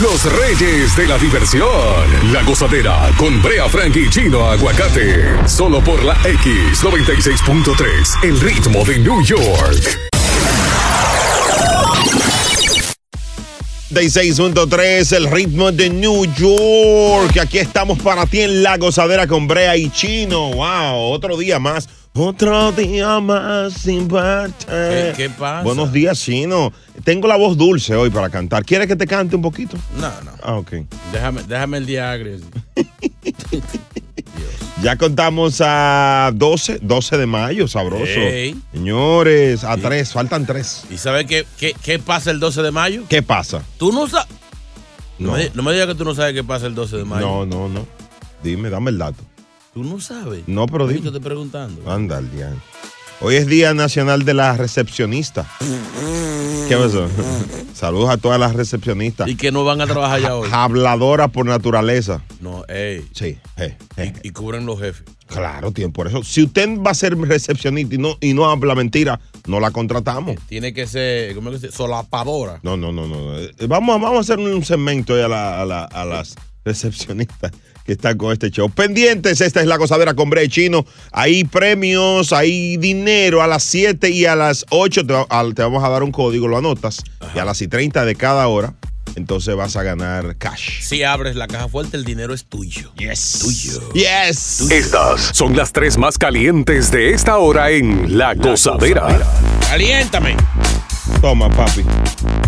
los reyes de la diversión. La gozadera con Brea Frank y Chino Aguacate. Solo por la X96.3, el ritmo de New York. 6.3, el ritmo de New York. Aquí estamos para ti en la gozadera con Brea y Chino. Wow, otro día más. Otro día más sin verte. ¿Qué, qué pasa? Buenos días, Chino. Tengo la voz dulce hoy para cantar. ¿Quieres que te cante un poquito? No, no. Ah, ok. Déjame, déjame el día agrio. Ya contamos a 12, 12 de mayo, sabroso. Ey. Señores, a 3, faltan 3. ¿Y sabes qué, qué, qué pasa el 12 de mayo? ¿Qué pasa? Tú no sabes. No. No. me, no me digas que tú no sabes qué pasa el 12 de mayo. No, no, no. Dime, dame el dato. Tú no sabes. No, pero Yo dime. te estoy preguntando. Anda al día. Hoy es Día Nacional de la Recepcionista. ¿Qué pasó? Saludos a todas las recepcionistas. Y que no van a trabajar ya hoy. Habladoras por naturaleza. No, ey. Sí, eh, eh. Y, y cubren los jefes. claro, tiene por eso. Si usted va a ser recepcionista y no, y no habla mentira, no la contratamos. Tiene que ser, ¿cómo es que se Solapadora. No, no, no, no. Eh, Vamos, a- vamos a hacer un segmento a, la- a la- a las recepcionistas que están con este show. Pendientes, esta es la gozadera con Brea y Chino. Hay premios, hay dinero a las 7 y a las 8 te, vamos a dar un código, lo anotas. Y a las y 30 de cada hora, entonces vas a ganar cash. Si abres la caja fuerte, el dinero es tuyo. Yes. Tuyo. Yes. Estas son las tres más calientes de esta hora en La Gozadera. ¡Caliéntame! Toma, papi.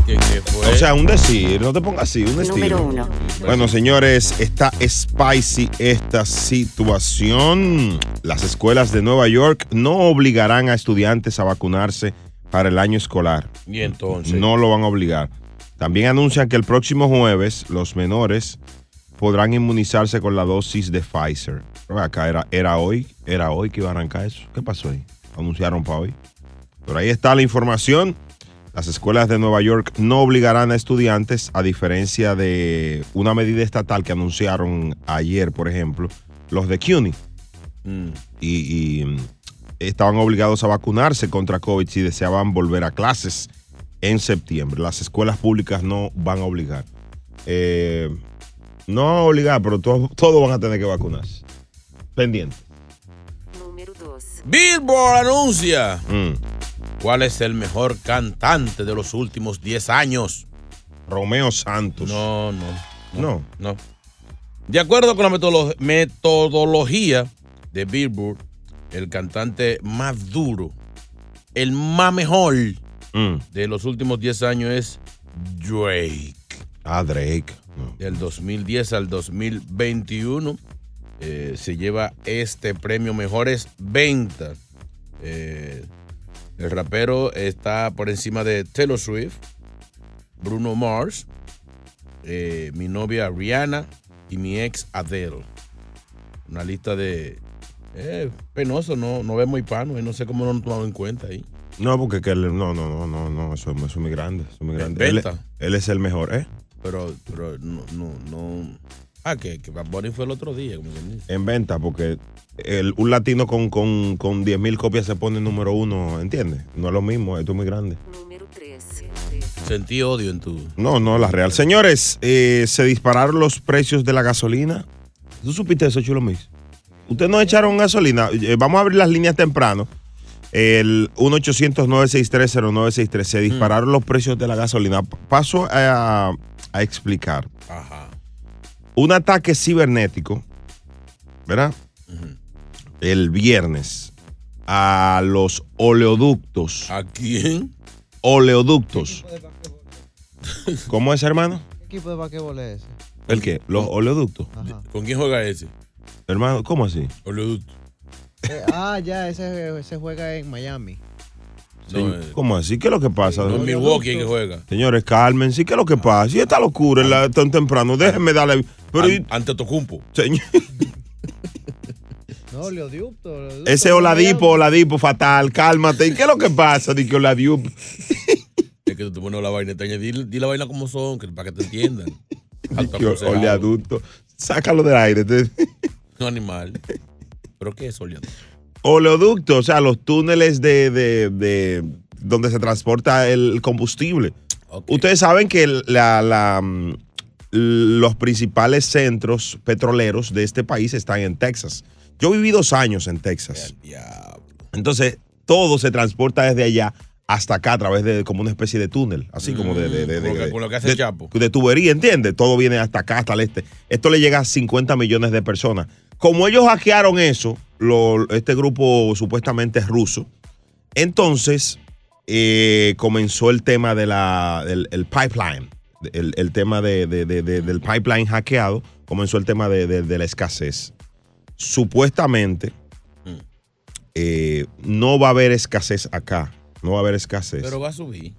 ¿Qué, qué fue? O sea, un decir, no te pongas así, un estilo. Número uno. Bueno, señores, está spicy esta situación. Las escuelas de Nueva York no obligarán a estudiantes a vacunarse para el año escolar. y entonces. No lo van a obligar. También anuncian que el próximo jueves los menores podrán inmunizarse con la dosis de Pfizer. Pero acá era, era hoy, era hoy que iba a arrancar eso. ¿Qué pasó ahí? Anunciaron para hoy. Pero ahí está la información. Las escuelas de Nueva York no obligarán a estudiantes, a diferencia de una medida estatal que anunciaron ayer, por ejemplo, los de CUNY. Mm. Y, y, mm, estaban obligados a vacunarse contra COVID si deseaban volver a clases en septiembre. Las escuelas públicas no van a obligar. Eh, no van a obligar, pero todos todos van a tener que vacunarse. Pendiente. Número dos. Billboard anuncia Mm. Cuál es el mejor cantante de los últimos 10 años. Romeo Santos. No, no. No. No. De acuerdo con la metodolo- metodología de Billboard, el cantante más duro, el más mejor Mm. de los últimos 10 años es Drake. Ah, Drake. No. Del 2010 al 2021 eh, se lleva este premio Mejores Ventas. Eh, el rapero está por encima de Taylor Swift, Bruno Mars, eh, mi novia Rihanna y mi ex Adele. Una lista de... Eh, penoso, no, no vemos hispano, eh, no sé cómo no lo tomamos en cuenta ahí. No, porque que él- no, no, no, no, no, eso, eso es muy grande. Eso es muy grande. Él, Venta. él es el mejor, ¿eh? Pero, pero no, no, no. Ah, que, que Bad Bunny fue el otro día, como se dice. En venta, porque el- un latino con, con, con 10 mil copias se pone número uno, ¿entiendes? No es lo mismo, esto es muy grande. Número tres. Sentí odio en tu. No, no, la real. Señores, eh, se dispararon los precios de la gasolina. ¿Tú supiste eso, Chulo Mix? Ustedes no echaron gasolina. Eh, vamos a abrir las líneas temprano. El 1-800-963-0963. Se dispararon los precios de la gasolina. Paso a, a explicar. Ajá. Un ataque cibernético, ¿verdad? El viernes a los oleoductos. ¿A quién? Oleoductos. ¿Cómo es, hermano? ¿Qué equipo de basquetbol es ese? ¿El qué? Los oleoductos. Ajá. ¿Con quién juega ese? Hermano, ¿cómo así? Oleoducto. Eh, ah, ya, ese, ese juega en Miami. No, eh, ¿Cómo así? ¿Qué es lo que pasa? es Milwaukee que juega. Señores, calmen. ¿Sí qué es lo que pasa? Y esta locura en la- tan temprano. Déjenme darle. Pero, An- ante Tocumpo. señor, No, Leoducto. Oleoducto, ese Oladipo. Oladipo, fatal. Cálmate. ¿Y qué es lo que pasa? Di que Oladipo. Es que tú te pones la vaina, te di, di la vaina como son, que, para que te entiendan. Oleaducto. Sácalo del aire. te- No animal. ¿Pero qué es oleoducto? Oleoducto, o sea, los túneles de, de- de- donde se transporta el combustible. Ustedes saben que la, los principales centros petroleros de este país están en Texas. Yo viví dos años en Texas. Entonces, todo se transporta desde allá hasta acá a través de como una especie de túnel, así como de, de, que- lo que hace el Chapo. de tubería, ¿entiendes? Todo viene hasta acá, hasta el este. Esto le llega a 50 millones de personas. Como ellos hackearon eso, lo- este grupo supuestamente es ruso, entonces eh, comenzó el tema de la, del el pipeline, el, el tema de- de- de- de- del pipeline hackeado, comenzó el tema de, de- de la escasez. Supuestamente eh, no va a haber escasez acá, no va a haber escasez Pero va a subir.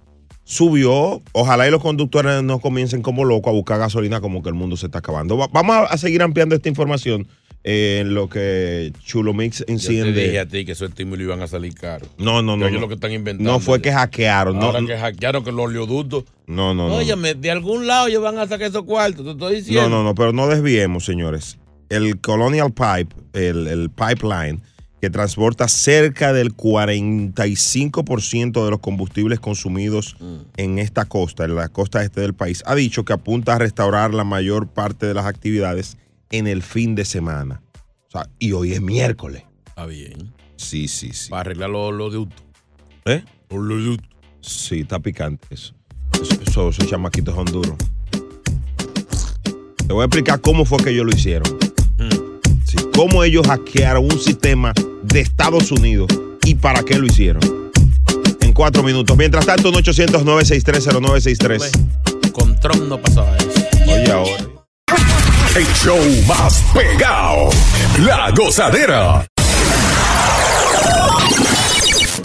subió. Ojalá y los conductores no comiencen como locos a buscar gasolina como que el mundo se está acabando. Va- vamos a, a seguir ampliando esta información eh, en lo que Chulo Mix Yo te enciende. dije a ti que esos estímulos iban a salir caros. No, no, no. Ellos no. lo que están inventando. No fue que hackearon. No, Ahora no, que hackearon que los oleoductos. no, no. no. Óyeme, de algún lado ellos van a sacar esos cuartos. Te estoy diciendo. No, no, no, pero no desviemos, señores. El Colonial Pipe, el, el pipeline, que transporta cerca del 45% de los combustibles consumidos en esta costa, en la costa este del país, ha dicho que apunta a restaurar la mayor parte de las actividades en el fin de semana. O sea, y hoy es miércoles. Está bien. Sí, sí, sí. Para arreglar los oleoductos. ¿Eh? Los oleoductos. Sí, está picante eso. Eso- eso- esos chamaquitos son duros. Te voy a explicar cómo fue que ellos lo hicieron. Cómo ellos hackearon un sistema de Estados Unidos y para qué lo hicieron. En cuatro minutos. Mientras tanto, un 800-963-0963. Con Trump no pasaba eso. Oye, ahora. El show más pegado. La gozadera.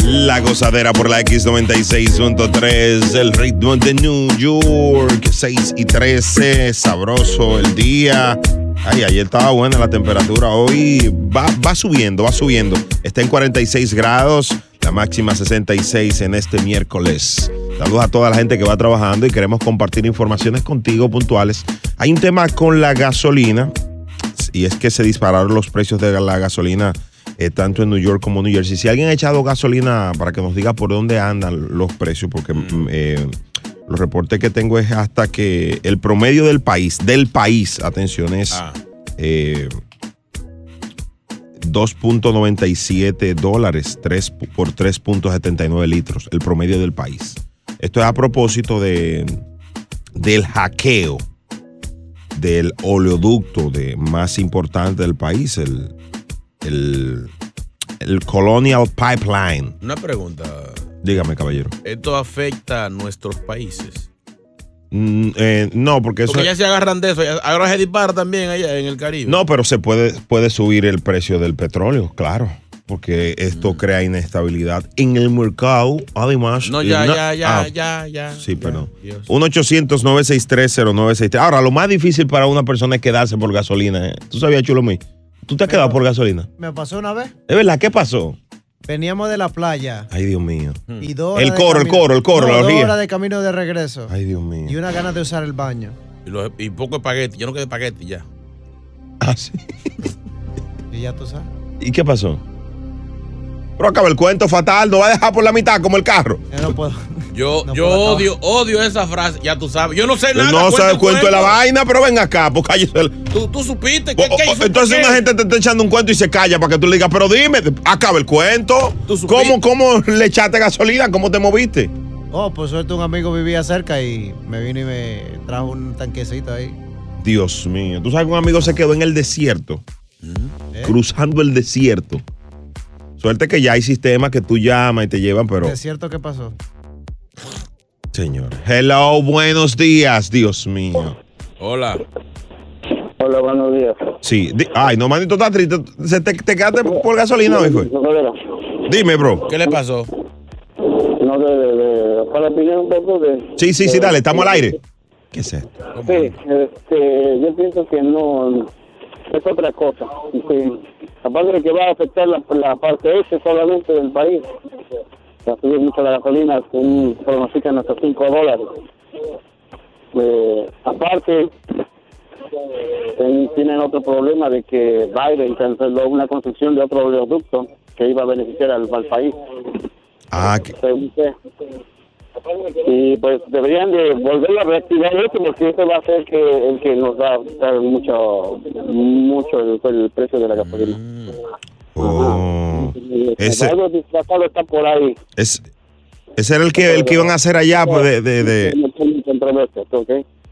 La gozadera por la X96.3, el ritmo de New York, 6 y 13, sabroso el día. Ay, ayer estaba buena la temperatura, hoy va, va subiendo, va subiendo. Está en 46 grados, la máxima 66 en este miércoles. Saludos a toda la gente que va trabajando y queremos compartir informaciones contigo puntuales. Hay un tema con la gasolina y es que se dispararon los precios de la gasolina eh, tanto en New York como en New Jersey. Si alguien ha echado gasolina para que nos diga por dónde andan los precios, porque mm, eh, los reportes que tengo es hasta que el promedio del país, del país, atención, es Ah. eh, 2.97 dólares tres pu- por 3.79 litros, el promedio del país. Esto es a propósito de, del hackeo del oleoducto de, más importante del país, el, el, el Colonial Pipeline. Una pregunta. Dígame, caballero. ¿Esto afecta a nuestros países? Mm, eh, no, porque eso... Porque ya se agarran de eso. Ahora se dispara también allá en el Caribe. No, pero se puede, puede subir el precio del petróleo, claro. Porque Mm. esto crea inestabilidad en el mercado. Además. No, ya, eh, ya, ya, ah, ya, ya. Sí, ya, perdón. Dios. 1-800-963-0963. Ahora, lo más difícil para una persona es quedarse por gasolina. ¿eh? ¿Tú sabías, Chulo mí? ¿Tú te has quedado por gasolina? Me pasó una vez. ¿Es verdad? ¿Qué pasó? Veníamos de la playa Ay, Dios mío. y dos horas El de coro, el camino- coro, el coro, No, la dos orgía. horas de camino de regreso. Ay, Dios mío. Y una ganas de usar el baño. Y, los- y poco espagueti. Yo no quedé espagueti ya. Ah, sí. Y ya tú sabes. ¿Y qué pasó? Pero acaba el cuento fatal. No va a dejar por la mitad como el carro. Yo no puedo. Yo, No yo puedo acabar. odio, odio esa frase. Ya tú sabes. Yo no sé nada. no sabe el cuento de la vaina, pero ven acá, pues cállese. Tú, tú supiste. ¿Qué, O- qué o- hizo? entonces una gente te está echando un cuento y se calla para que tú le digas, pero dime, acaba el cuento. Tú supiste. ¿Cómo, ¿Cómo le echaste gasolina? ¿Cómo te moviste? Oh, por suerte un amigo vivía cerca y me vino y me trajo un tanquecito ahí. Dios mío. Tú sabes que un amigo se quedó en el desierto, ¿Eh? cruzando el desierto. Suerte que ya hay sistemas que tú llamas y te llevan, pero. ¿Es cierto qué pasó? Señor. Hello, buenos días, Dios mío. Hola. Hola, buenos días. Sí. di- Ay, no, manito, está triste. ¿Se te, te quedaste por gasolina no, Dime, bro. ¿Qué le pasó? no, de, de, de- para opinar un poco de... Sí, sí, sí, dale, estamos al aire. ¿Qué es esto? Sí, este, yo pienso que no, es otra cosa. Que, aparte de que va a afectar la, la parte este solamente del país, va a subir mucho la gasolina, un pronostican hasta 5 dólares. Eh, aparte, tienen otro problema de que Biden canceló una construcción de otro oleoducto que iba a beneficiar al, al país. Ah, que-. Y pues deberían de volver a reactivar esto porque eso va a ser que el que nos va a dar mucho, mucho el, el precio de la gasolina. Oh. Ese- Algo disfrazado está por ahí. Es, ese era el que, el que iban a hacer allá. pues, de, de, de-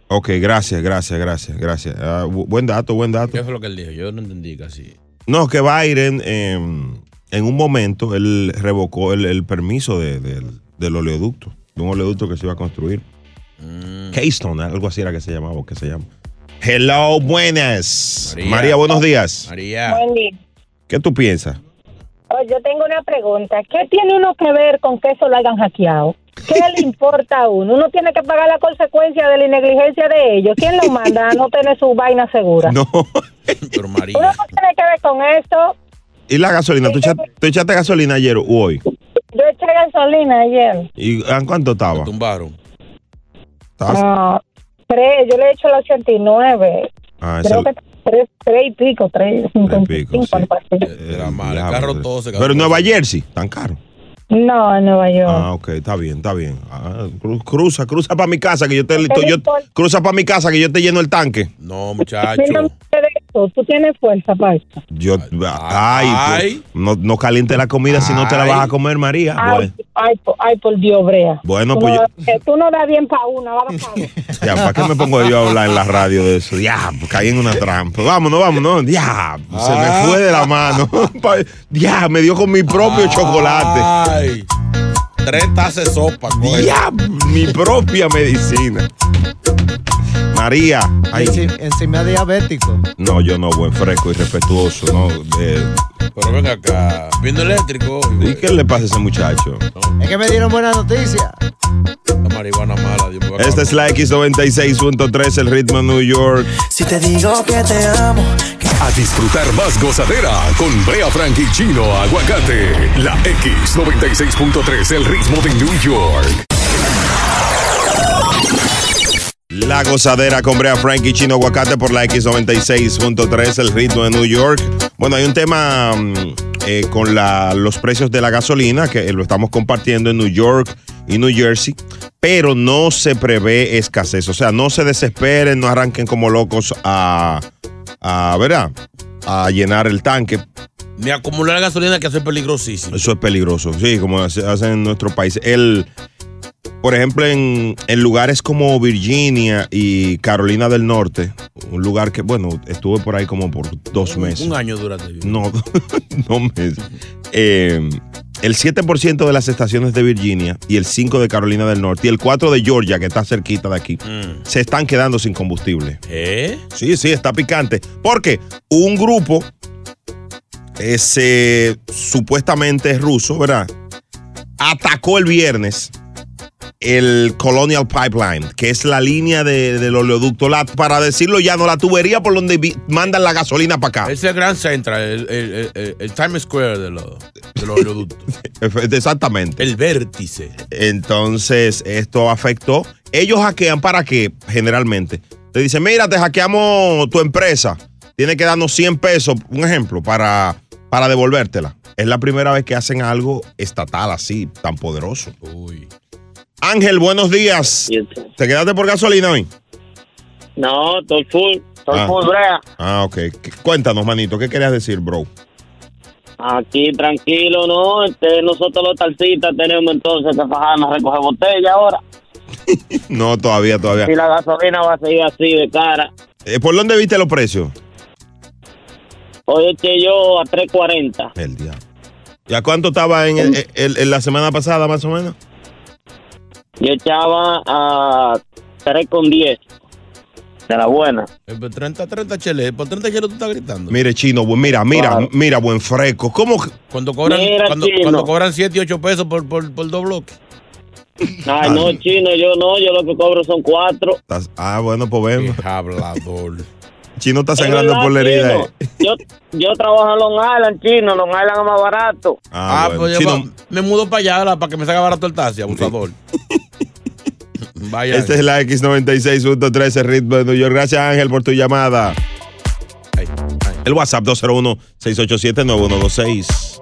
¿ok? Gracias, gracias, gracias, gracias. Bu- buen dato, buen dato. ¿Qué fue lo que él dijo? Yo no entendí casi. No, que Biden em, en un momento él revocó el, el permiso de- del- del oleoducto, de un oleoducto que se iba a construir. Mm. Keystone, algo así era que se llamaba, o que se llama. Hello, buenas. María, María. buenos días. María. Buen día. ¿Qué tú piensas? Oh, yo tengo una pregunta. ¿Qué tiene uno que ver con que eso lo hayan hackeado? ¿Qué le importa a uno? Uno tiene que pagar la consecuencia de la negligencia de ellos. ¿Quién lo manda a no tener su vaina segura? No. Pero Uno María. no tiene que ver con esto. ¿Y la gasolina? ¿Tú echaste, tú echaste gasolina ayer o hoy? Gasolina ayer. ¿Y en cuánto estaba? Lo tumbaron. ¿Estabas- Ah, tres, yo le he hecho la 89. Ah, Creo que tres, tres y pico, tres, y pico, cinco, sí. así. eh, Era mal. El carro todo se Pero en Nueva Jersey, tan caro. No, en Nueva York. Ah, ok, está bien, está bien. Ah, cru- cruza, cruza para mi casa que yo te ¿Qué le yo, cruza para mi casa que yo te lleno el tanque. No, muchacho. Eso, tú tienes fuerza para eso. Yo ay, Ay. pues, no, no caliente la comida si no te la vas a comer, María. Ay, Bueno, ay, por- ay, por Dios, Brea. Bueno, tú pues no, yo- eh, tú no das bien para una, vamos para ya, ¿para qué me pongo yo a hablar en la radio de eso? Ya, pues, caí en una trampa. Vámonos, vámonos. Ya, se me Ah. fue de la mano. Ya, me dio con mi propio chocolate. Ay. Tres tazas de sopa. Ya, mi propia medicina. María, ay, Enci- Encima diabético. no, yo no, buen fresco y respetuoso, no. eh, Pero ven acá. Viendo eléctrico. ¿Y qué le pasa a ese muchacho? Es que me dieron buena noticia. La marihuana mala. Dios Esta es la X96.3, el ritmo de New York. Si te digo que te amo, que A disfrutar más gozadera con Brea Frank y Chino Aguacate. La X96.3, el ritmo de New York. La gozadera con Brea Frankie Chino Aguacate por la X96.3, el ritmo de New York. Bueno, hay un tema mm, eh, con los precios de la gasolina que lo estamos compartiendo en New York y New Jersey, pero no se prevé escasez. O sea, no se desesperen, no arranquen como locos a, a ¿verdad? A llenar el tanque. Ni acumular gasolina que eso es peligrosísimo. Eso es peligroso, sí, como hace- hacen en nuestro país. El, por ejemplo, en, en lugares como Virginia y Carolina del Norte, un lugar que, bueno, estuve por ahí como por dos meses. Un año duraste. No, dos meses. Eh, el 7% de las estaciones de Virginia y el 5% de Carolina del Norte y el 4% de Georgia, que está cerquita de aquí, Mm. se están quedando sin combustible. ¿Eh? Sí, sí, está picante. Porque un grupo ese supuestamente es ruso, ¿verdad? Atacó el viernes el Colonial Pipeline, que es la línea de- del oleoducto, la, para decirlo ya, no la tubería por donde vi- mandan la gasolina para acá. Ese es el Grand Central, el, el, el- el- Times Square de los de los oleoductos. Exactamente. el vértice. Entonces, esto afectó. Ellos hackean para qué, generalmente. Te dicen, mira, te hackeamos tu empresa. Tienes que darnos 100 pesos, un ejemplo, para, para devolvértela. Es la primera vez que hacen algo estatal así, tan poderoso. Uy. Ángel, buenos días. ¿Te quedaste por gasolina hoy? No, estoy full, estoy Ah. full, Brea. Ah, ok. ¿Qué- Cuéntanos, manito, ¿qué querías decir, bro? Aquí tranquilo, ¿no? Este, nosotros los taxistas tenemos entonces que fajarnos a recoger botella ahora. No, todavía, todavía. Y la gasolina va a seguir así de cara. Eh, ¿Por dónde viste los precios? Hoy eché yo a 3.40. El diablo. ¿Y a cuánto estaba en, el- la semana pasada, más o menos? Yo echaba a 3.10. De la buena. Eh, por 30, 30 cheles. Por 30 cheles tú estás gritando. Mire, chino, bu- mira, mira, Claro. mira, buen fresco. ¿Cómo? que- Cuando cobran, Mira, cuando, chino. cuando cobran 7 y 8 pesos por, por, por dos bloques. Ay, no, chino, yo no, yo lo que cobro son cuatro. estás- Ah, bueno, pues vemos. Qué hablador. Chino está Es sangrando por la herida. chino. eh. Yo, yo trabajo en Long Island, chino. Long Island es más barato. Ah, Ah, bueno. pues yo Chino, va- me mudo para allá ahora para que me salga barato el taxi, abusador. Vaya. esta es la X96.3, el ritmo de New York. Gracias, Ángel, por tu llamada. Ay, ay. El WhatsApp 201-687-9126.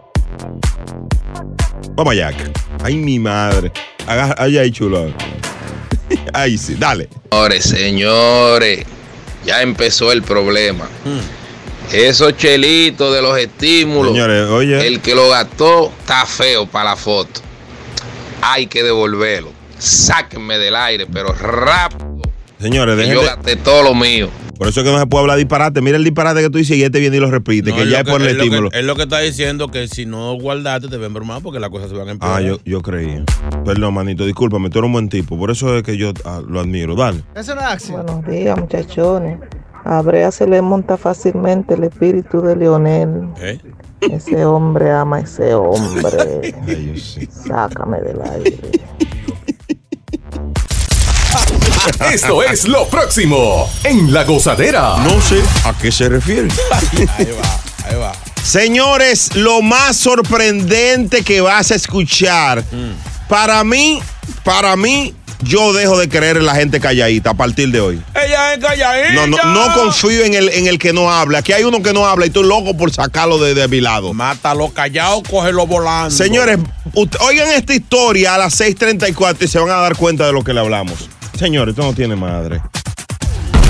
Vamos allá. Ay, mi madre. Agarra, ay, ay, chulo. Ay, sí, dale. Señores, señores, ya empezó el problema. Hmm. Esos chelitos de los estímulos, Señores, oye. el que lo gastó está feo para la foto. Hay que devolverlo. Sáquenme del aire, pero rápido. Señores, que yo de- gasté todo lo mío. Por eso es que no se puede hablar disparate. Mira el disparate que tú dices y este viene y lo repite, No, que es ya lo es por el es lo que- estímulo. Es lo que está diciendo que si no guardaste te ven bromar porque las cosas se van a empeorar. Ah, yo, yo creía. Perdón, manito, discúlpame, tú eres un buen tipo. Por eso es que yo ah, lo admiro. Dale. Eso no es acción. Buenos días, muchachones. A Brea se le monta fácilmente el espíritu de Leonel. ¿Eh? Ese hombre ama a ese hombre. Ay, yo sí. Sácame del aire. Esto es lo próximo en La Gozadera. No sé a qué se refiere. Ahí va, ahí va. Señores, lo más sorprendente que vas a escuchar. Para mí, para mí, yo dejo de creer en la gente calladita a partir de hoy. Ella es calladita. No, no, no confío en el, en el que no habla. Aquí hay uno que no habla y estoy loco por sacarlo de, de mi lado. Mátalo callado, cógelo volando. Señores, oigan esta historia a las 6:34 y se van a dar cuenta de lo que le hablamos. Señores, esto no tiene madre.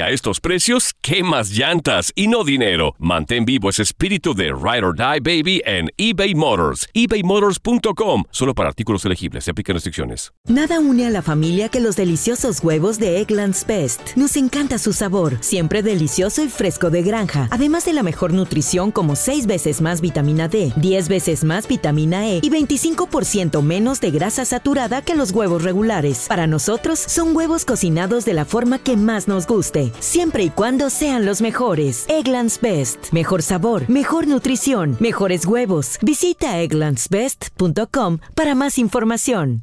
A estos precios, ¿qué más llantas y no dinero? Mantén vivo ese espíritu de Ride or Die Baby en eBay Motors. ebaymotors.com. Solo para artículos elegibles. Se aplican restricciones. Nada une a la familia que los deliciosos huevos de Eggland's Best. Nos encanta su sabor, siempre delicioso y fresco de granja. Además de la mejor nutrición como 6 veces más vitamina D, 10 veces más vitamina E y 25% menos de grasa saturada que los huevos regulares. Para nosotros son huevos cocinados de la forma que más nos guste, siempre y cuando sean los mejores. Eggland's Best. Mejor sabor, mejor nutrición, mejores huevos. Visita egglandsbest.com para más información.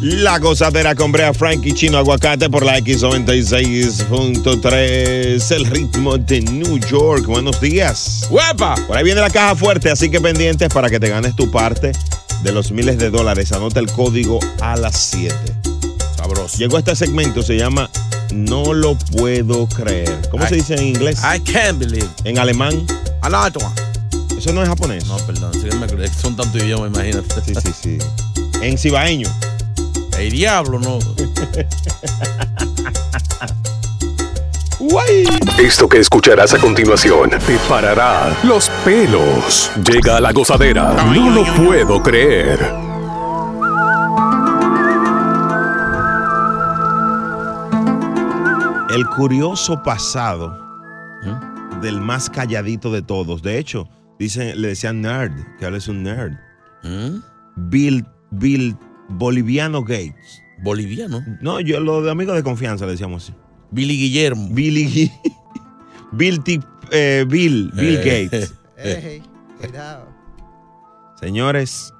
La gozadera con Brea Frank y Chino Aguacate por la X96.3, el ritmo de New York. Buenos días. ¡Huepa! Por ahí viene la caja fuerte, así que pendientes para que te ganes tu parte de los miles de dólares. Anota el código a las 7. Sabroso. Llegó este segmento, se llama No lo puedo creer. ¿Cómo I- se dice en inglés? I can't believe. En alemán. Another one. Eso no es japonés. No, perdón. sí son tantos idiomas, imagínate. Sí, sí, sí. En cibaeño. El diablo, no. Esto que escucharás a continuación te parará los pelos. Llega la gozadera. No lo puedo creer. El curioso pasado del más calladito de todos. De hecho, dicen, le decían nerd, que ahora es un nerd. Bill, Bill Boliviano Gates. ¿Boliviano? No, yo lo de amigos de confianza le decíamos así. Billy Guillermo. Billy Gui- Bill, Tip- eh, Bill, Bill Eh. Gates. Cuidado. Señores,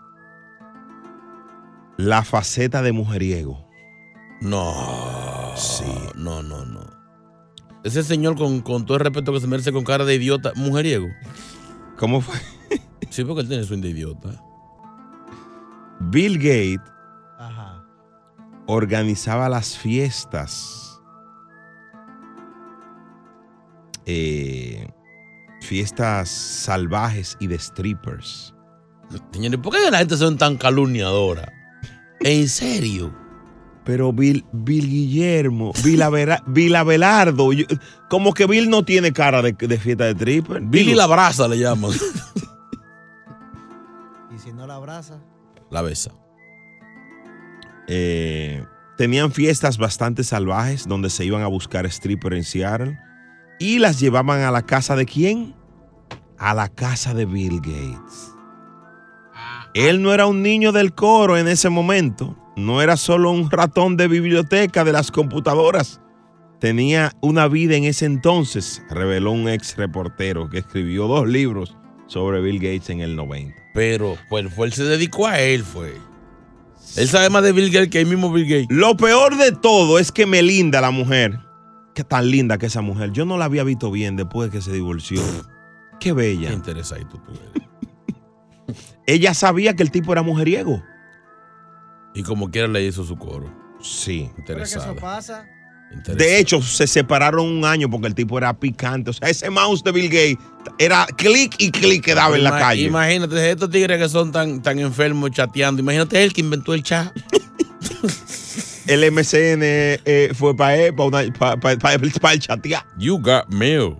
la faceta de mujeriego. No. Sí. No, no, no. Ese señor, con, con todo el respeto que se merece, con cara de idiota, mujeriego. ¿Cómo fue? Sí, porque él tiene su de idiota. Bill Gates. Organizaba las fiestas. eh, fiestas salvajes y de strippers. Señores, ¿por qué la gente son tan calumniadora? ¿En serio? Pero Bill, Bill Guillermo, Bill, Avera- Bill Abelardo, yo- como que Bill no tiene cara de, de fiesta de stripper. Billy Digo, la brasa le llaman. no la abraza. La besa. Eh, tenían fiestas bastante salvajes donde se iban a buscar stripper en Seattle y las llevaban a la casa de quién? A la casa de Bill Gates. Él no era un niño del coro en ese momento, no era solo un ratón de biblioteca de las computadoras. Tenía una vida en ese entonces, reveló un ex reportero que escribió dos libros sobre Bill Gates en el 90. Pero pues, él se dedicó a él, fue. Él sabe más de Bill Gates que el mismo Bill Gates. Lo peor de todo es que Melinda, la mujer, que tan linda que esa mujer, yo no la había visto bien después de que se divorció. Qué bella. Qué interesadito tú eres. Ella sabía que el tipo era mujeriego. Y como quiera le hizo su coro. Sí. ¿Pero que eso pasa? De hecho, se separaron un año porque el tipo era picante. O sea, ese mouse de Bill Gates era clic y clic que daba en la calle. Imagínate, estos tigres que son tan, tan enfermos chateando. Imagínate él que inventó el chat. El MCN eh, fue para él, para el chatear. You got mail.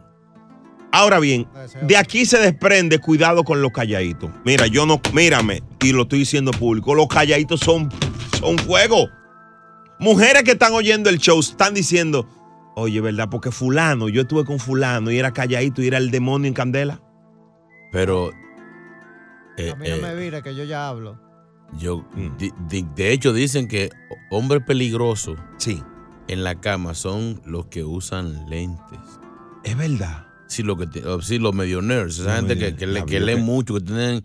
Ahora bien, de aquí se desprende cuidado con los calladitos. Mira, yo no, mírame, y lo estoy diciendo público, los calladitos son, son fuego. Mujeres que están oyendo el show están diciendo, oye, ¿verdad? Porque fulano, yo estuve con fulano y era calladito y era el demonio en candela. Pero. eh, A mí no eh, me vire que yo ya hablo. Yo, Mm. di- di- de hecho, dicen que hombres peligrosos sí. en la cama son los que usan lentes. Es verdad. Sí, lo que ti- oh, sí, los medio nerds, esa gente que, que, le- que que- mucho, que tienen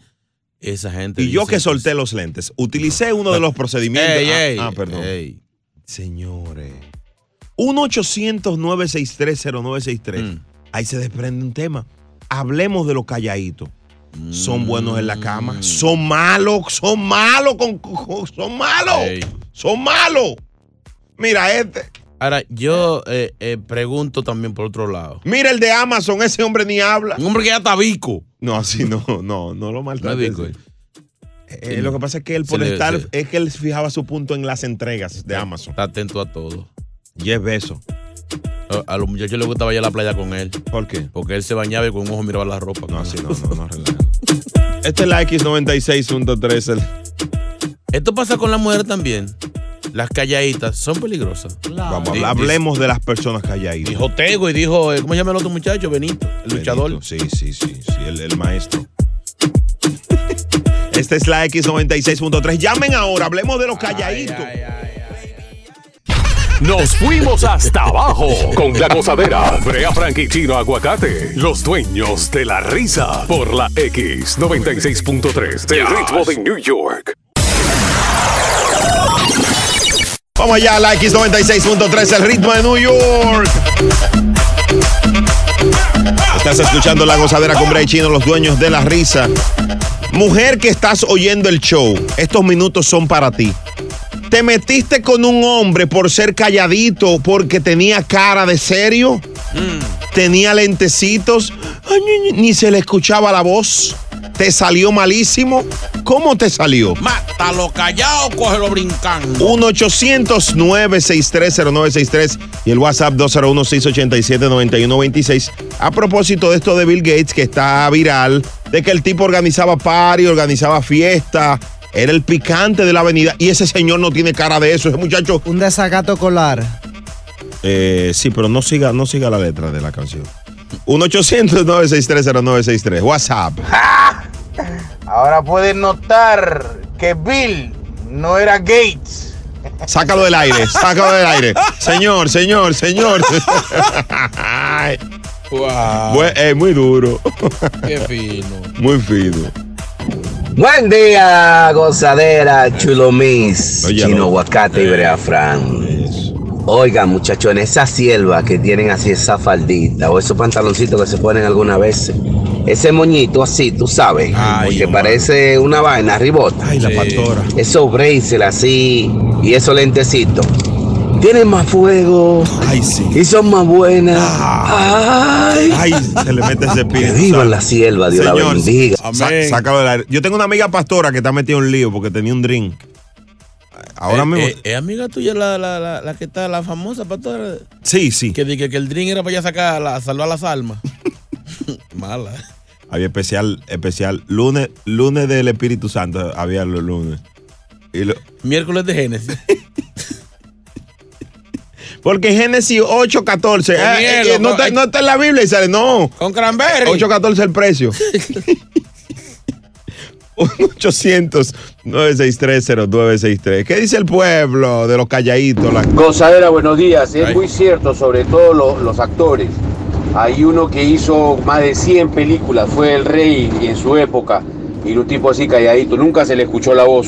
esa gente. Y yo que solté los lentes, utilicé uno de los procedimientos. Ey, ah, ey, ah, perdón. ey. Señores. 1-800-963-0963. Mm. Ahí se desprende un tema. Hablemos de los calladitos. Son buenos en la Mm. cama. Son malos, son malos, con, con- son malos. Son malos. Mira este. Ahora, yo eh, eh, pregunto también por otro lado. Mira el de Amazon, ese hombre ni habla. Un hombre que ya está bico. No, así no, no, no lo maltrata. No es bico, Eh, lo que pasa es que él por le- estar, se- es que él fijaba su punto en las entregas de Amazon. Está atento a todo. Jeff Bezos. A, a los muchachos les gustaba ir a la playa con él. ¿Por qué? Porque él se bañaba y con un ojo miraba la ropa. No, así no, no, no, relaja. Este es la X96.3. el- Esto pasa con las mujeres también. Las calladitas son peligrosas. Vamos, Di- habla- hablemos de las personas calladitas. Dijo Tego y dijo, eh, ¿cómo se llama el otro muchacho? Benito, el luchador. Sí, sí, sí, sí, el, el maestro. Esta es la X96.3. Llamen ahora, hablemos de los calladitos. Nos fuimos hasta abajo con la gozadera. Brea Frank y Chino Aguacate, los dueños de la risa. Por la X96.3 del ritmo de New York. Vamos allá, la X96.3, el ritmo de New York. Estás escuchando la gozadera con Bray Chino, los dueños de la risa. Mujer que estás oyendo el show, estos minutos son para ti. ¿Te metiste con un hombre por ser calladito porque tenía cara de serio? ¿Tenía lentecitos? Ay, ni, ni- ni se le escuchaba la voz. ¿Te salió malísimo? ¿Cómo te salió? Mátalo callado, cógelo brincando. 1-800-963-0963 y el WhatsApp 201-687-9126. A propósito de esto de Bill Gates, que está viral, de que el tipo organizaba party, organizaba fiesta, era el picante de la avenida y ese señor no tiene cara de eso, ese muchacho. Un desacato colar. Eh, sí, pero no siga, no siga la letra de la canción. 1-800-963-0963. WhatsApp. Ahora pueden notar que Bill no era Gates. Sácalo del aire, sácalo del aire. Señor, señor, señor. Ay. Bue- eh, muy duro. Qué fino. Muy fino. Buen día, gozadera, chulo mis, Óyalo. chino aguacate y brea fran. Oigan, muchachos, en esa sierva que tienen así esa faldita o esos pantaloncitos que se ponen alguna vez, ese moñito así, tú sabes, que parece una vaina, ribota. Ay, la pastora. Esos braces así y esos lentecitos. Tienen más fuego. Ay, sí. Y son más buenas. Ay. Ay, se le mete ese Que espíritu. vivan ¿sabes? la sierva, Dios la bendiga. sa- sácalo del aire. Yo tengo una amiga pastora que está metida en un lío porque tenía un drink. Ahora Eh, mismo. eh, ¿Es amiga tuya la, la, la, la que está, la famosa pastora? sí, sí. Que dije que el drink era para allá sacar, la, salvar las almas. Mala. Había especial, especial. Lunes, lunes del Espíritu Santo, había los lunes. Y lo- Miércoles de Génesis. porque Génesis 8.14. ah, hielo, eh, no, con- está, no está en la Biblia y sale, no. Con cranberry. 8.14 el precio. 800-963-0963. ¿Qué dice el pueblo de los calladitos? La- Gozadera, buenos días. Es muy cierto, sobre todo lo- los actores. Hay uno que hizo más de 100 películas, fue el rey en su época, y un tipo así calladito, nunca se le escuchó la voz.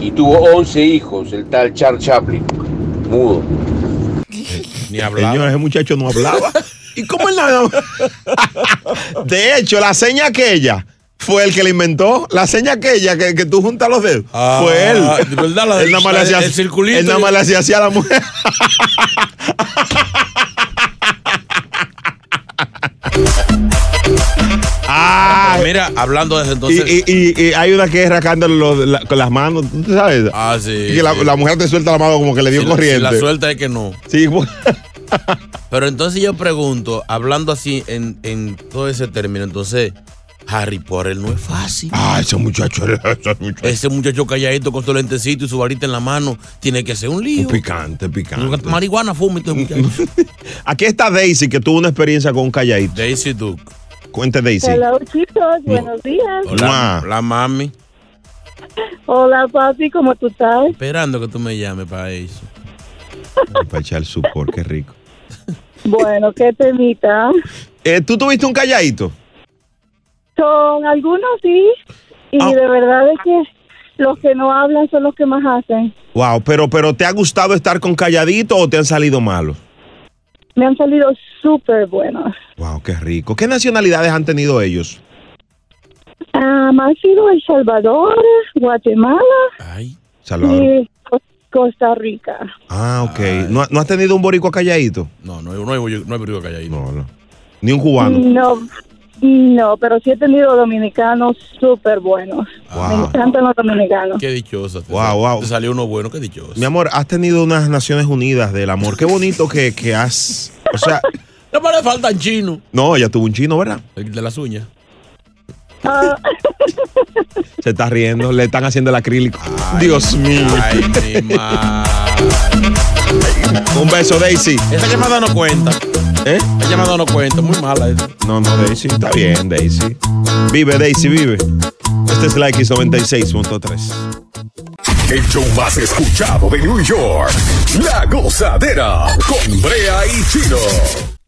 Y tuvo 11 hijos, el tal Charles Chaplin, mudo. Ni Señor, ese muchacho no hablaba. ¿Y cómo él no? De hecho, la seña aquella fue el que la inventó. La seña aquella que, que tú juntas los dedos. Ah, fue él. de verdad, la- él nada más le la- hacía, el circulito él nada más le hacía así a la mujer. Ah, Mira, hablando de eso, entonces. y, y- y- y hay una que es rascándole la- con las manos, ¿tú sabes? Ah, sí. Y que la, sí. la mujer te suelta la mano como que le dio Si la- corriente. si la suelta es que no. Sí, pues. Pero entonces yo pregunto, hablando así en, en todo ese término, entonces, Harry Potter no es fácil. Ah, ese muchacho, ese muchacho. Ese muchacho calladito con su lentecito y su varita en la mano, tiene que ser un lío. Picante, picante. Marihuana fuma este muchacho. Aquí está Daisy, que tuvo una experiencia con un calladito. Daisy Duke. Cuente, Daisy. Hello, chicos, buenos días. Hola, la mami. Hola, papi, ¿cómo tú estás? Esperando que tú me llames para eso. Para echar supor, qué rico. Bueno, qué temita. Eh, ¿Tú tuviste un calladito? Con algunos sí, y Ah. de verdad es que los que no hablan son los que más hacen. Wow, pero, pero ¿te ha gustado estar con calladito o te han salido malos? Me han salido súper buenos. Wow, qué rico. ¿Qué nacionalidades han tenido ellos? Ah, han sido El Salvador, Guatemala Salvador. y Co- Costa Rica. Ah, ok. ¿No, no has tenido un boricua calladito? No, no, no hay, no hay brigo calladito. No, no. Ni un cubano. No, no, pero sí he tenido dominicanos súper buenos. Me encantan los dominicanos. Qué dichosa. Te Wow, wow. Te salió uno bueno, qué dichoso. Mi amor, has tenido unas Naciones Unidas del amor. Qué bonito que, que has. O sea, No me le faltan chino. no, ella tuvo un chino, ¿verdad? El de las uñas. Ah, Se está riendo, le están haciendo el acrílico. Dios mío. Ay, mi madre. Un beso, Daisy. Esa llamada no cuenta. ¿Eh? Esa llamada no cuenta. Muy mala esa. No, no, Daisy. Está bien, Daisy. Vive, Daisy, vive. Este es la X96.3. El show más escuchado de New York. La gozadera con Brea y Chino.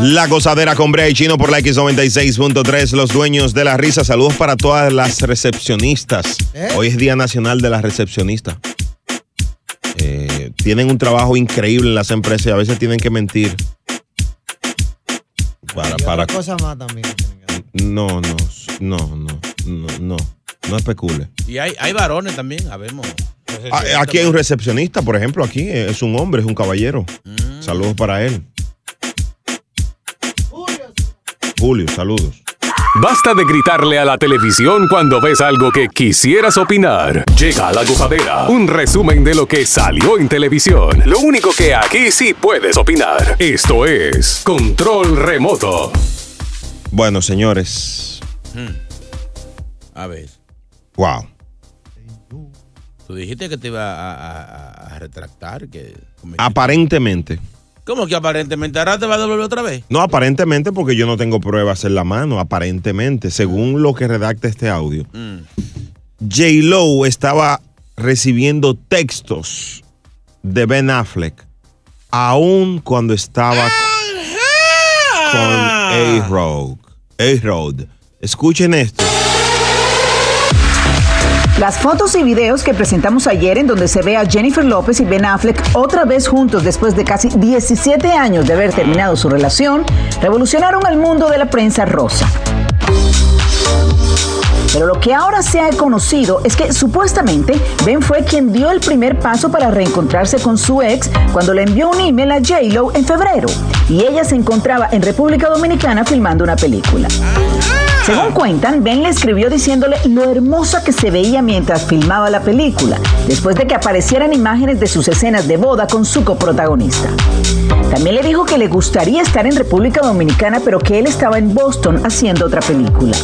La gozadera con Brea y Chino por la X96.3, los dueños de la risa. Saludos para todas las recepcionistas. Hoy es Día Nacional de las Recepcionistas. Eh, tienen un trabajo increíble en las empresas y a veces tienen que mentir. Para, para, cosa más también. no, no, no, no, no, no, no especule. Y hay, hay varones también, habemos. Ah, Aquí hay un recepcionista, por ejemplo, aquí eh, es un hombre, es un caballero. Mm. Saludos para él. Julio, saludos. Basta de gritarle a la televisión cuando ves algo que quisieras opinar. Llega a la gozadera, un resumen de lo que salió en televisión. Lo único que aquí sí puedes opinar. Esto es Control Remoto. Bueno, señores. Hmm. A ver, Wow. tú dijiste que te iba a, a- a- a retractar. Que... Aparentemente. ¿Cómo que aparentemente? ¿Ahora te va a devolver otra vez? No, aparentemente porque yo no tengo pruebas en la mano. Aparentemente, según lo que redacta este audio. Mm. J. Lo estaba recibiendo textos de Ben Affleck aún cuando estaba con A-Road. A-Road. Escuchen esto. Las fotos y videos que presentamos ayer en donde se ve a Jennifer López y Ben Affleck otra vez juntos después de casi 17 años de haber terminado su relación revolucionaron el mundo de la prensa rosa. Pero lo que ahora se ha conocido es que supuestamente Ben fue quien dio el primer paso para reencontrarse con su ex cuando le envió un email a J-Lo en febrero y ella se encontraba en República Dominicana filmando una película. Según cuentan, Ben le escribió diciéndole lo hermosa que se veía mientras filmaba la película, después de que aparecieran imágenes de sus escenas de boda con su coprotagonista. También le dijo que le gustaría estar en República Dominicana, pero que él estaba en Boston haciendo otra película.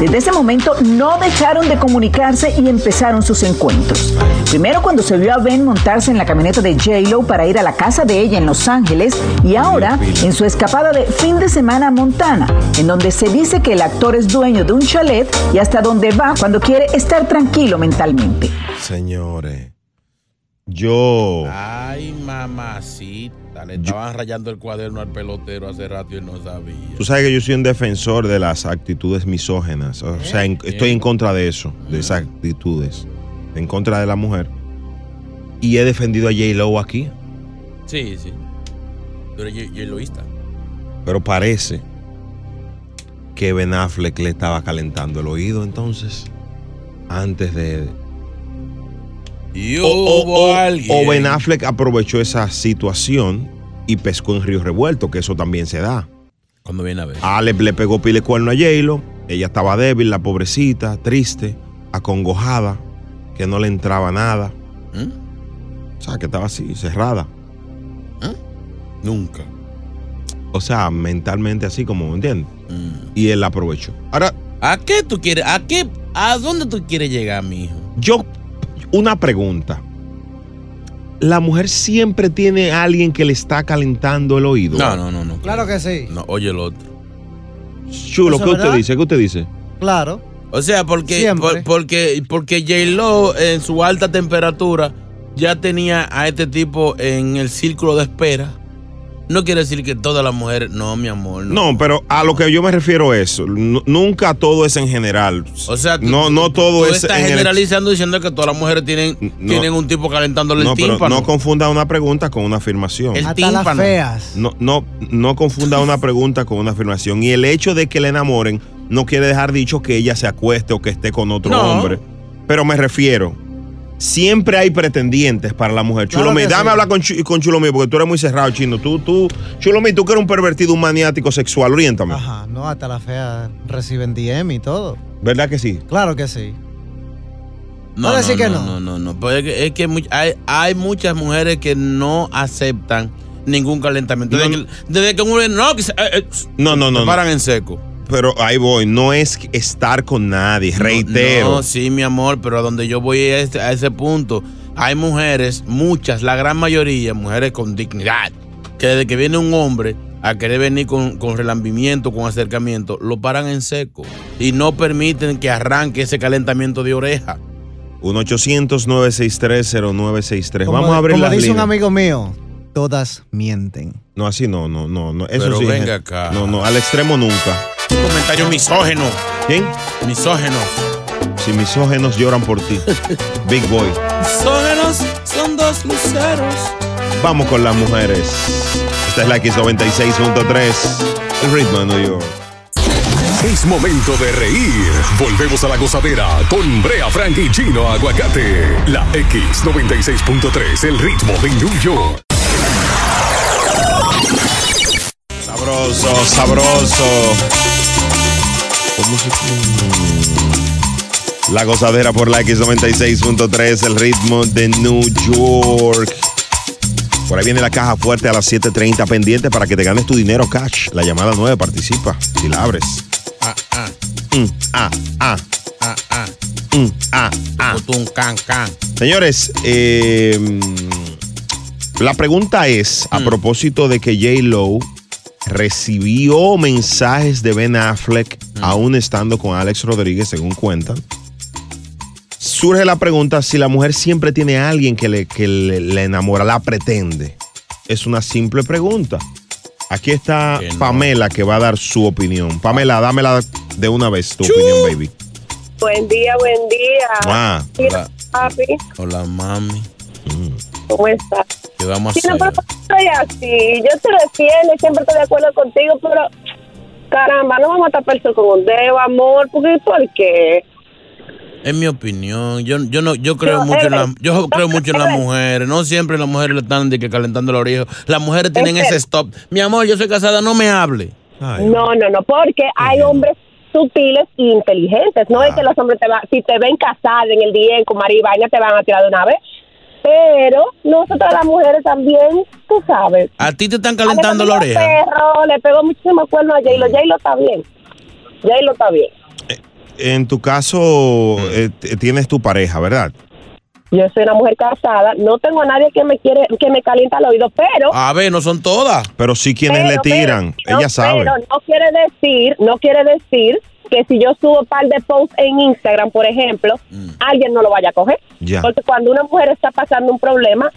Desde ese momento no dejaron de comunicarse y empezaron sus encuentros. Primero cuando se vio a Ben montarse en la camioneta de J-Lo para ir a la casa de ella en Los Ángeles y ahora en su escapada de fin de semana a Montana, en donde se dice que el actor es dueño de un chalet y hasta donde va cuando quiere estar tranquilo mentalmente. Señores, yo. Ay, mamacita. Le estaban rayando el cuaderno al pelotero hace rato y él no sabía. Tú sabes que yo soy un defensor de las actitudes misógenas. O sea, en- estoy en contra de eso, de esas actitudes. En contra de la mujer. Y he defendido a J. Lo aquí. Sí, sí. Eres ye- yeloísta. Pero parece que Ben Affleck le estaba calentando el oído entonces. Antes de. Y o, o- hubo o- alguien. o Ben Affleck aprovechó esa situación y pescó en Río Revuelto, que eso también se da. Cuando viene a ver. Ah, le, pegó pile cuerno a J-Lo. Ella estaba débil, la pobrecita, triste, acongojada, que no le entraba nada. ¿Mm? O sea, que estaba así, cerrada. Nunca. O sea, mentalmente así como, ¿entiendes? Mm. Y él la aprovechó. Ahora, ¿A qué tú quieres? ¿A qué? ¿A dónde tú quieres llegar, mijo? yo, una pregunta. ¿La mujer siempre tiene a alguien que le está calentando el oído? No, no, no, no. Claro que sí. No, oye el otro. Chulo, ¿Eso ¿qué usted dice? ¿Qué usted dice? Claro. O sea, porque, por- porque, porque J-Lo en su alta temperatura ya tenía a este tipo en el círculo de espera. No quiere decir que todas las mujeres. No, mi amor. No. No, pero a lo que yo me refiero es, nu- nunca todo es en general. O sea, tú- no, no todo Tú es estás en el- generalizando diciendo que todas las mujeres tienen, No. tienen un tipo calentándole No, el pero tímpano. no confunda una pregunta con una afirmación. El Hasta las tímpano. feas. No, no, no confunda una pregunta con una afirmación. Y el hecho de que le enamoren no quiere dejar dicho que ella se acueste o que esté con otro No. hombre. Pero me refiero, siempre hay pretendientes para la mujer. Claro Chulomí, dame sí. hablar con, con Chulomí porque tú eres muy cerrado, chino. Tú, tú, Chulomí, tú que eres un pervertido, un maniático sexual, oriéntame. Ajá, no, hasta las feas reciben DM y todo. ¿Verdad que sí? Claro que sí. No, No no, decir que no, no. no, no, no. Pues es que, es que much- hay, hay muchas mujeres que no aceptan ningún calentamiento. Desde, No, que, desde que no, se- eh, eh, No, no, no. no. paran en seco. Pero ahí voy, no es estar con nadie, reitero. No, sí, mi amor, pero a donde yo voy a, este- a ese punto, hay mujeres, muchas, la gran mayoría, mujeres con dignidad, que desde que viene un hombre a querer venir con, con relambimiento, con acercamiento, lo paran en seco y no permiten que arranque ese calentamiento de oreja. 1-800-963-0963. Como, Vamos a abrir como las dice un amigo mío, todas mienten. No, así no, no, no. no. Eso Pero sí. venga je- acá. No, no, al extremo nunca. Un comentario misógeno. ¿Quién? Misógenos. Si misógenos lloran por ti. Big Boy. Misógenos son dos luceros. Vamos con las mujeres. Esta es la X96.3. El ritmo de New York. Es momento de reír. Volvemos a la gozadera con Brea Frank y Chino Aguacate. La X96.3, el ritmo de New York. Sabroso, sabroso. La gozadera por la X96.3, el ritmo de New York. Por ahí viene la caja fuerte a las 7.30 pendiente para que te ganes tu dinero cash. La llamada 9 participa si la abres. Ah, ah, Mm, ah, ah, ah, ah. mm, ah, ah. Can, can. Señores, eh, la pregunta es, a propósito de que J. Lo recibió mensajes de Ben Affleck aún estando con Alex Rodríguez, según cuentan. Surge la pregunta si la mujer siempre tiene a alguien que le, que le, le enamora, la pretende. Es una simple pregunta. Aquí está Que no. Pamela que va a dar su opinión. Pamela, dámela de una vez tu opinión, baby. Buen día, buen día. Ah. Mira, papi, Hola, mami. ¿cómo estás? ¿Qué vamos Sí, a no, hacer? pero no soy así. Yo te defiendo y siempre estoy de acuerdo contigo, pero caramba, no vamos a tapar eso con un dedo, amor, porque ¿por qué? En mi opinión, yo, yo no, yo creo No, mucho en la, yo no, creo mucho en las mujeres. No siempre las mujeres le están de que calentando la oreja. Las mujeres tienen ese stop. Mi amor, yo soy casada, no me hable. No, no, no, porque hay hombres sutiles e inteligentes. No es que los hombres te van, si te ven casada en el día con marido y vaina, te van a tirar de una vez. Pero nosotras las mujeres también, tú sabes. A ti te están calentando la oreja. Perro, le pegó muchísimo cuerno a J-Lo. J-Lo está bien. J-Lo está bien. En tu caso, eh, tienes tu pareja, ¿verdad? Yo soy una mujer casada, no tengo a nadie que me quiere, que me calienta el oído, pero A ver, no son todas. Pero sí quienes Pero, le tiran. pero, Ella no, sabe. Pero no quiere decir, no quiere decir que si yo subo un par de posts en Instagram, por ejemplo, alguien no lo vaya a coger. Ya. Porque cuando una mujer está pasando un problema,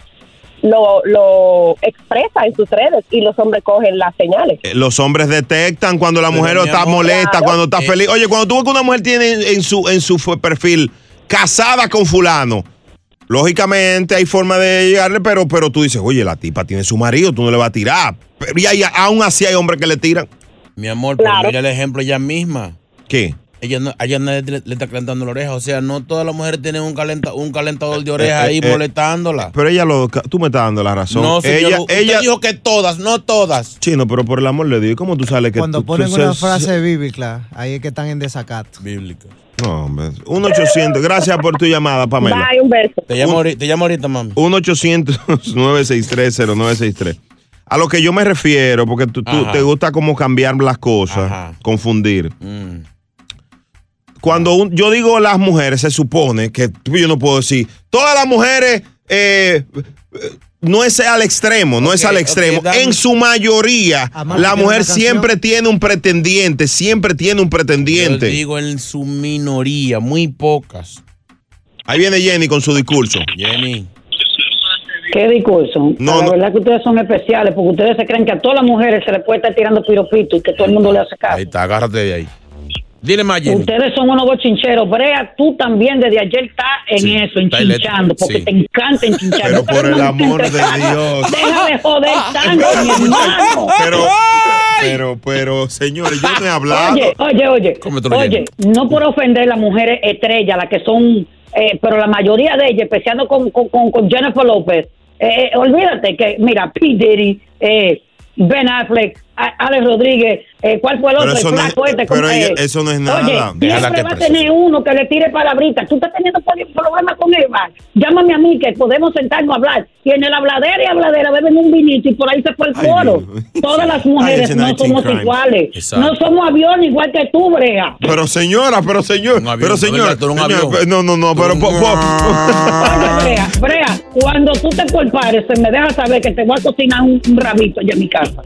lo, lo expresa en sus redes y los hombres cogen las señales. Eh, Los hombres detectan cuando la mujer está amor, molesta, claro. cuando está Eh. feliz. Oye, cuando tú ves que una mujer tiene en su, en su perfil casada con fulano, lógicamente hay forma de llegarle, pero, pero tú dices, oye, la tipa tiene su marido, tú no le vas a tirar. Pero, y hay- aún así hay hombres que le tiran. Mi amor, pero mira el ejemplo ella misma. ¿Qué? Ella no, a ella nadie le, le está calentando la oreja. O sea, no todas las mujeres tienen un, calenta, un calentador de oreja Eh, ahí eh, eh, molestándola. Pero ella lo. Tú me estás dando la razón. No, señor, ella, usted ella dijo que todas, no todas. Chino, pero por el amor de Dios, ¿cómo tú sales que Cuando tú- ponen tú- una se- frase bíblica, ahí es que están en desacato. Bíblica. No, hombre. 1-800. Gracias por tu llamada, Pamela. Bye, un beso. Te llamo, ahorita, te llamo ahorita, mami. 1-800-963-0963. A lo que yo me refiero, porque tú, te gusta como cambiar las cosas, confundir. Mm. Cuando un- yo digo las mujeres, se supone que yo no puedo decir, todas las mujeres eh, no es al extremo, no es al extremo. en su mayoría, Amar, la ¿tiene mujer siempre tiene un pretendiente, siempre tiene un Yo pretendiente. digo en su minoría, muy pocas. Ahí viene Jenny con su discurso. Jenny. ¿Qué discurso? No, la no. verdad que ustedes son especiales porque ustedes se creen que a todas las mujeres se les puede estar tirando piropito y que todo el mundo le hace caso. Ahí está, agárrate de ahí. Dile más, Jenny. Ustedes son unos bochincheros. Brea, tú también desde ayer estás en Sí, eso, enchinchando, porque sí. te encanta enchinchar. Pero por el amor de Dios. Deja de joder tanto, mi hermano. Pero, pero, pero, señores, yo no he hablado. Oye, oye, oye. Cómetelo, Oye, no por ofender a las mujeres estrellas, las que son, eh, pero la mayoría de ellas, empezando con, con, con- con Jennifer López, eh, eh, olvídate que, mira, P. Diddy, eh, Ben Affleck, Alex Rodríguez, eh, ¿cuál fue el Pero otro? eso El no flaco es- este, pero ella- eso no es Oye, nada. Déjala siempre va a tener uno que le tire palabritas. Tú estás teniendo pro- problemas con Eva. Llámame a mí que podemos sentarnos a hablar. Y en el habladera y habladera beben un vinito y por ahí se fue el coro. Todas las mujeres no 19 somos crime. iguales. Exacto. No somos avión igual que tú, Brea. Pero señora, pero señor, pero señor, ¿verdad? Tú eres un señor, avión. no, no, no, pero po- po- Oye, Brea, Brea, cuando tú te compares, se me deja saber que te voy a cocinar un, un rabito allá en mi casa.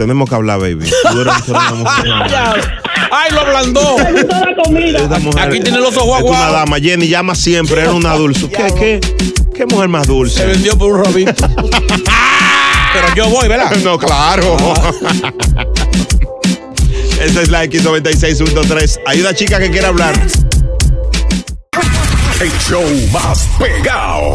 Tenemos que hablar, baby. Tú eres, una mujer. ¡Ay, lo ablandó! Aquí tiene los ojos es una aguados. dama, Jenny llama siempre, era una dulce. ¿Qué, qué, qué mujer más dulce? Se vendió por un robito. Pero yo voy, ¿verdad? No, claro. Esta es la X96.3. Hay una chica que quiere hablar. El show más pegado.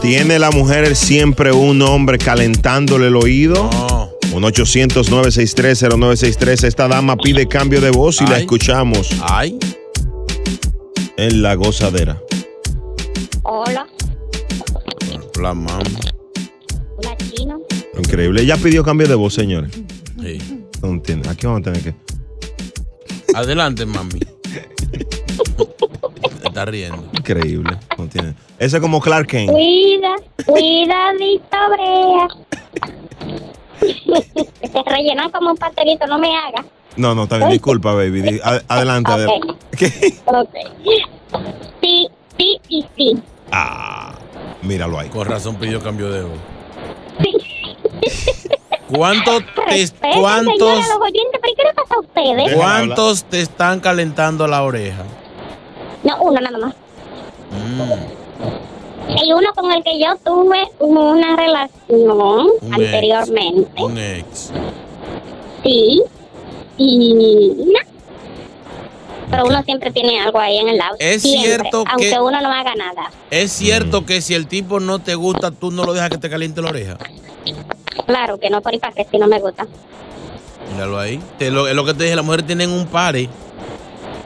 ¿Tiene la mujer siempre un hombre calentándole el oído? Un 800-963-0963. Esta dama pide cambio de voz y la escuchamos. Ay. En la gozadera. Hola, La mamá. hola chino. Increíble. Ella pidió cambio de voz, señores. Sí. No entiendo. Aquí vamos a tener que. Adelante, mami. Está riendo. Increíble. No. Ese es como Clark Kent. Cuida, cuidadito, brea. Te rellenan como un pastelito, no me hagas. No, no, está bien. Disculpa, baby. Di- a- Adelante. Ok. adelante. ¿Qué? Ok. Sí, sí y sí. Ah, míralo ahí. Con razón pidió cambio de voz. ¿Cuántos te, cuántos, señora, los oyentes, ¿pero qué le pasa a ustedes? cuántos te están calentando la oreja? No, uno nada más. Mm, Y uno con el que yo tuve una relación Un anteriormente. un ex. Sí. Y no. Pero uno siempre tiene algo ahí en el lado. Es Siempre, cierto Aunque que- uno no haga nada. ¿Es cierto que si el tipo no te gusta, tú no lo dejas que te caliente la oreja? Claro que no por ir para que si no me gusta. Míralo ahí. Te lo, es lo que te dije, las mujeres tienen un pare.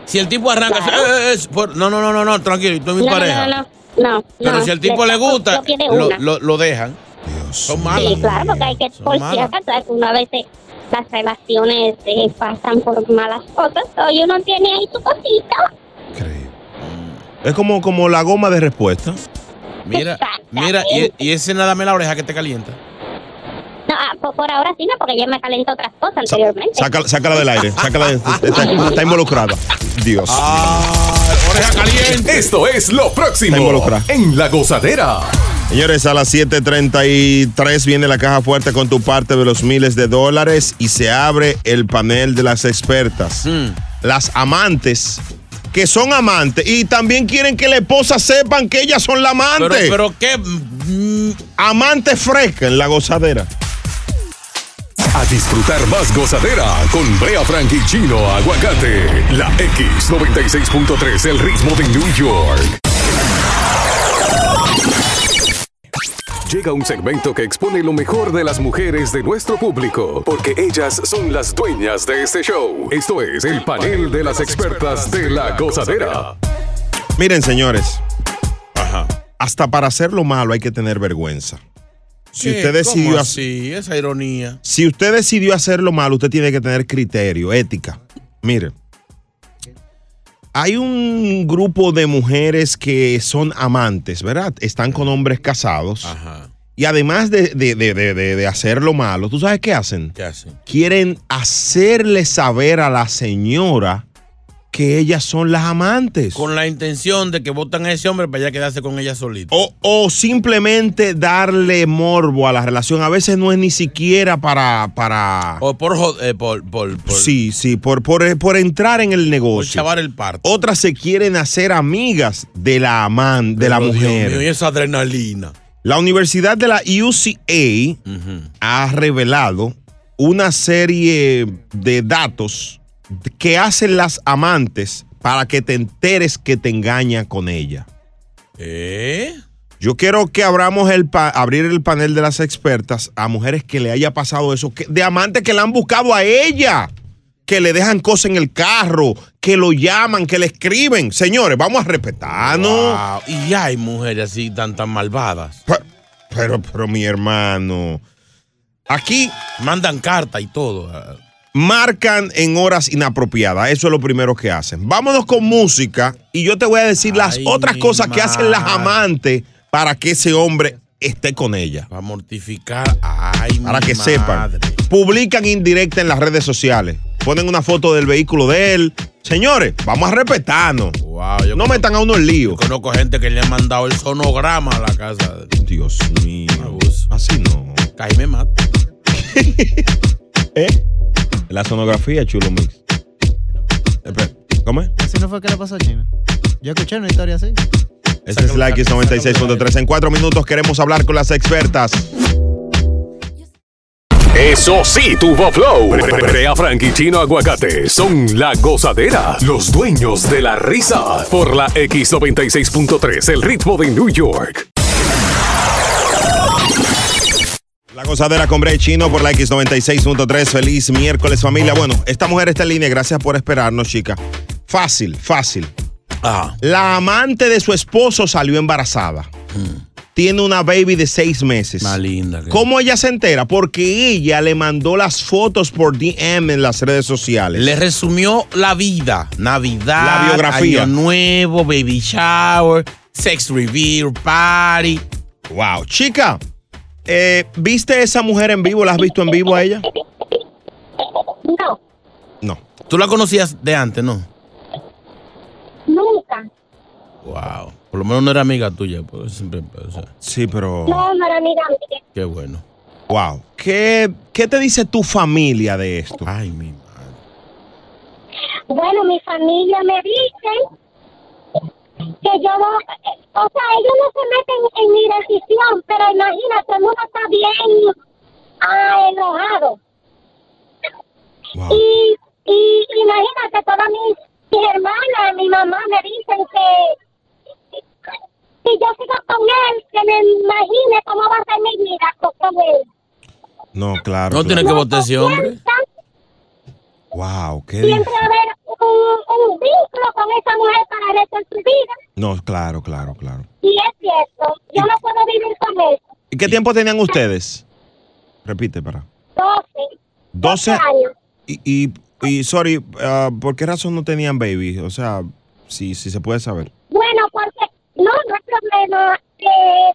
Si el tipo arranca, Claro. eh, eh, eh, por- no, no, no, no, no, tranquilo, tú es mi no, pareja. no, no, no, no. Pero no, si al tipo le gusta, lo, una. lo- lo dejan. Son malas. Sí, claro, porque hay que, Son por si malas. acaso, es que uno a veces las relaciones eh, pasan por malas cosas, y uno tiene ahí su cosita. Es como, como la goma de respuesta. Mira, mira, y, y ese nada me la oreja que te calienta. No, ah, por, por ahora sí, no, porque yo me calentó otras cosas anteriormente. Sácala, sácala del aire. Sácala de- está, está involucrada. Dios. Oreja caliente. Esto es lo próximo en La Gozadera. Señores, a las 7:33 viene la caja fuerte con tu parte de los miles de dólares y se abre el panel de las expertas. Las amantes, que son amantes y también quieren que la esposa sepan que ellas son la amante. Pero, pero qué. Amante fresca en la gozadera. A disfrutar más gozadera con Brea Frank y Chino Aguacate. La X96.3, el ritmo de New York. Llega un segmento que expone lo mejor de las mujeres de nuestro público, porque ellas son las dueñas de este show. Esto es el panel de las expertas de la gozadera. Miren, señores. Hasta para hacer lo malo hay que tener vergüenza. Si usted decidió ¿Cómo hacer. así? Esa ironía. Si usted decidió hacer lo malo, usted tiene que tener criterio, ética. Mire, hay un grupo de mujeres que son amantes, ¿verdad? Están con hombres casados. Y además de, de- de- de- de- de hacer lo malo, ¿tú sabes qué hacen? ¿Qué hacen? Quieren hacerle saber a la señora que ellas son las amantes. Con la intención de que votan a ese hombre para ya quedarse con ella solito. O, o simplemente darle morbo a la relación. A veces no es ni siquiera para. para O por, eh, por, por, por- sí, sí, por, por, por entrar en el por negocio. chavar el parto. Otras se quieren hacer amigas de la amante, de la Pero, mujer. mío, y esa adrenalina. La Universidad de la UCA ha revelado una serie de datos que hacen las amantes para que te enteres que te engañan con ella. ¿Eh? Yo quiero que abramos el pa- abrir el panel de las expertas a mujeres que le haya pasado eso, que- de amantes que la han buscado a ella, que le dejan cosas en el carro, que lo llaman, que le escriben. Señores, vamos a respetarnos. Wow, Y hay mujeres así tan tan malvadas. Pero, pero mi hermano, aquí mandan carta y todo. Marcan en horas inapropiadas. Eso es lo primero que hacen. Vámonos con música y yo te voy a decir las otras cosas que hacen las amantes para que ese hombre esté con ella. Para mortificar. Ay, Para mi que madre. sepan. Publican indirecta en las redes sociales. Ponen una foto del vehículo de él. Señores, vamos a respetarnos. no metan a uno en lío. Conozco gente que le han mandado el sonograma a la casa. Dios mío. Así no. Caí me mata. ¿Eh? La sonografía, chulo mix. Espera, ¿Cómo es? Así no fue que le pasó a China. Yo escuché una historia así. Este es la X96.3. En cuatro minutos queremos hablar con las expertas. Eso sí, tuvo flow. Brea Frank y Chino Aguacate son la gozadera, los dueños de la risa. Por la X96.3, el ritmo de New York. La gozadera con Bray Chino por la X96.3. Feliz miércoles, familia. Bueno, esta mujer está en línea. Gracias por esperarnos, chica. Fácil, fácil. La amante de su esposo salió embarazada. Tiene una baby de seis meses. Más linda. que- ¿Cómo ella se entera? Porque ella le mandó las fotos por DM en las redes sociales. Le resumió la vida. Navidad, La biografía. Año Nuevo, Baby Shower, Sex Reveal, Party. Wow. Chica, eh, ¿viste esa mujer en vivo? ¿La has visto en vivo a ella? No, No. ¿Tú la conocías de antes, no? nunca. Wow. Por lo menos no era amiga tuya. Pues, siempre, o sea, Sí, pero. No, no era amiga mía. qué bueno. Wow. ¿Qué, ¿Qué te dice tu familia de esto? Ay, mi Bueno, mi familia me dice que yo no, o sea, ellos no se meten en mi decisión, pero imagínate, el mundo está bien ah, enojado. Y, y imagínate, todas mis, mis hermanas, mi mamá me dicen que si yo sigo con él, que me imagine cómo va a ser mi vida con él. No, claro. No tiene que votar ese hombre. Wow, qué Siempre va a haber un, un vínculo con esa mujer para el resto de su vida. No, claro, claro, claro. Y es cierto, yo no puedo vivir con él. ¿Y qué tiempo tenían ustedes? Repite, para. 12, 12 años. Y, y, y sorry, ah, ¿por qué razón no tenían baby? O sea, si, si se puede saber. Bueno, porque no, no es problema. Eh,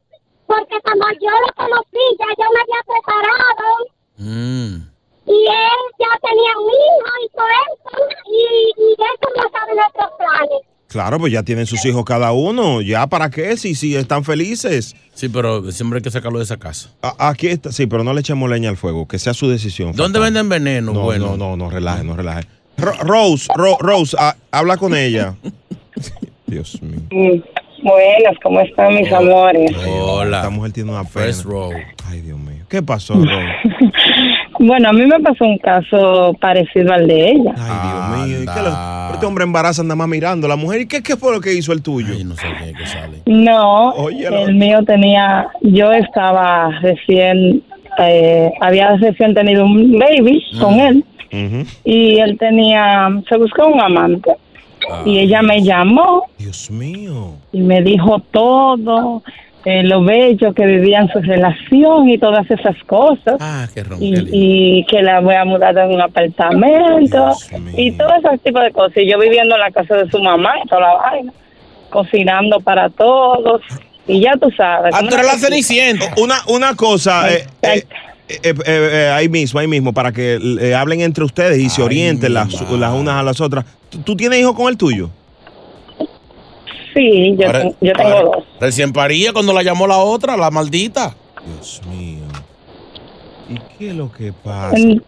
porque cuando yo lo conocí, ya yo me había preparado Mm. Y él ya tenía un hijo y todo eso. Y, y eso no sabe nuestros planes. Claro, pues ya tienen sus hijos cada uno. ¿Ya para qué? Si, si están felices. Sí, pero siempre hay que sacarlo de esa casa. A- aquí está, sí, pero no le echemos leña al fuego, que sea su decisión. ¿Dónde fatal. venden veneno? No, bueno. no, no, no, relaje, no relaje. Ro- Rose, Ro- Rose, ah, habla con ella. Dios mío. Mm, Buenas, ¿cómo están mis amores? Hola. Esta mujer tiene una pena. First row. Ay, Dios mío. ¿Qué pasó, Rose? Bueno, a mí me pasó un caso parecido al de ella. Ay, Dios mío. ¿Y qué lo- este hombre embaraza anda más mirando a la mujer. ¿Y qué, qué fue lo que hizo el tuyo? no sé qué, que sale. No, Óyelo. el mío tenía, yo estaba recién, eh, había recién tenido un baby con él y él tenía, se buscó un amante y ella me llamó Dios mío. y me dijo todo, eh, lo bello que vivía en su relación y todas esas cosas. Ah, qué y, y que la voy a mudar en un apartamento y todo ese tipo de cosas. Y yo viviendo en la casa de su mamá y toda la vaina, cocinando para todos. Y ya tú sabes. Ah, una eres la cosita. Una, una cosa, eh, eh, eh, eh, ahí mismo, ahí mismo, para que eh, hablen entre ustedes y se orienten las, las unas a las otras. ¿Tú, tú tienes hijos con el tuyo? Sí, yo, Ahora- ten- yo tengo dos. Recién paría cuando la llamó la otra, la maldita. Dios mío. ¿Y qué es lo que pasa? Mm,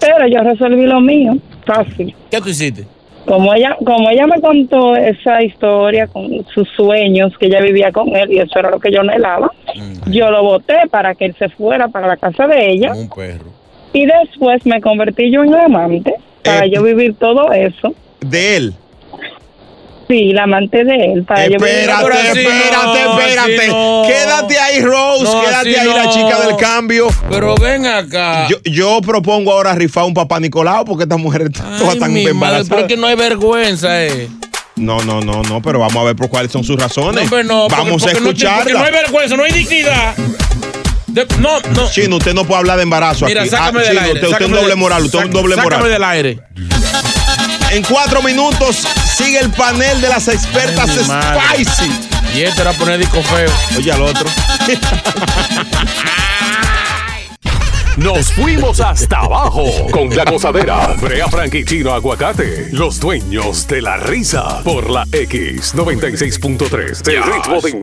Pero yo resolví lo mío, fácil. ¿Qué tú hiciste? Como ella, como ella me contó esa historia con sus sueños, que ella vivía con él y eso era lo que yo anhelaba, yo lo voté para que él se fuera para la casa de ella Un perro. y después me convertí yo en amante para yo vivir todo eso. ¿De él? Sí, la amante de él. Para yo Espérate, eso. espérate, espérate. Quédate ahí, Rose. No, Quédate ahí, la chica del cambio. Pero ven acá. Yo, yo propongo ahora rifar un papá Nicolau porque estas mujeres todas están embarazadas. pero es que no hay vergüenza, eh. No, no, no, no, pero vamos a ver por cuáles son sus razones. No, hombre, no, vamos porque a no- escucharla. porque no hay vergüenza, no hay dignidad. De- no, no. Chino, usted no puede hablar de embarazo Mira, aquí. sácame Ah, del Chino, aire. usted, usted es un sácame doble moral, usted es un doble sácame moral. del aire. En cuatro minutos sigue el panel de las expertas Ay. Spicy. Y este era poner disco feo. Oye, al otro. Nos fuimos hasta abajo con la gozadera. Brea Frank y Chino Aguacate, los dueños de la risa. Por la X96.3 del ritmo de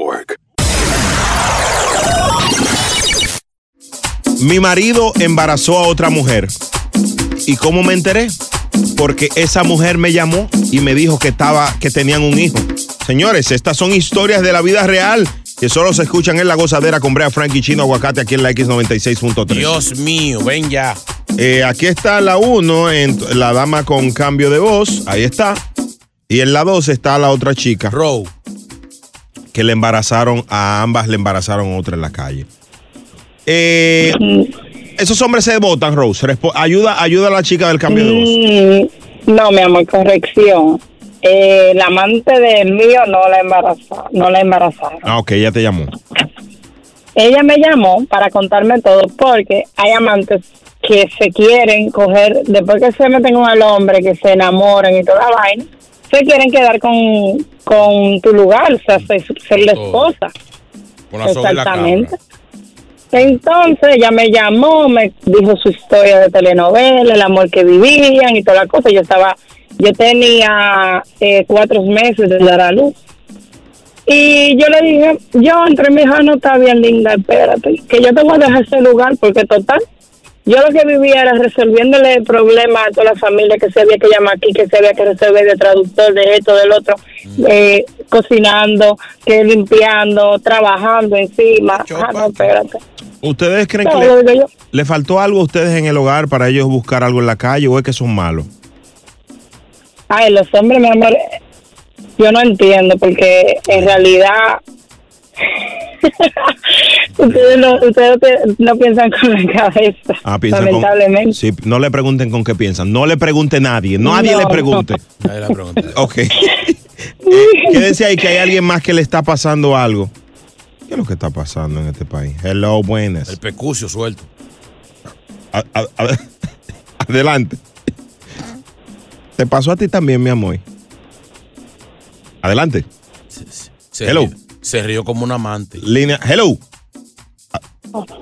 York. Mi marido embarazó a otra mujer. ¿Y cómo me enteré? Porque esa mujer me llamó y me dijo que estaba, que tenían un hijo. Señores, estas son historias de la vida real que solo se escuchan en la gozadera con Brea Frank y Chino Aguacate aquí en la X96.3. Dios mío, ven ya. Eh, aquí está la 1, la dama con cambio de voz, ahí está. Y en la 2 está la otra chica. Row. Que le embarazaron, a ambas le embarazaron a otra en la calle. Eh, esos hombres se votan, Rose. Respo- ayuda, ayuda a la chica del cambio de voz. Mm, no, mi amor, corrección. Eh, la amante del mío no la embarazó, no la embarazaron. Ah, ok, ella te llamó. Ella me llamó para contarme todo porque hay amantes que se quieren coger, después que se meten con el hombre, que se enamoran y toda la vaina, se quieren quedar con, con tu lugar, o sea, ser, ser la esposa. Con la Exactamente. Entonces ella me llamó, me dijo su historia de telenovela, el amor que vivían y toda la cosa. Yo estaba, yo tenía eh, cuatro meses de dar a luz. Y yo le dije, yo entre mi hija no está bien linda, espérate, que yo te voy a dejar ese lugar porque total, yo lo que vivía era resolviéndole el problema a toda la familia que se había que llamar aquí, que se había que resolver de traductor, de esto, del otro, eh, cocinando, que limpiando, trabajando encima. Ah, no, espérate. ¿Ustedes creen que le faltó algo a ustedes en el hogar para ellos buscar algo en la calle o es que son malos? Ay, los hombres, mi amor, yo no entiendo porque en realidad ustedes, no, ustedes no pi- no piensan con la cabeza, Ah, piensan con- lamentablemente. Sí, no le pregunten con qué piensan. No le pregunte nadie. Nadie No. le pregunte. Ok. Eh, quédense ahí que hay alguien más que le está pasando algo. ¿Qué es lo que está pasando en este país? Hello, buenas. El pecucio suelto. A- a- a- adelante. ¿Te pasó a ti también, mi amor? Adelante. Se Hello. Se rió como un amante. Línea. Hello.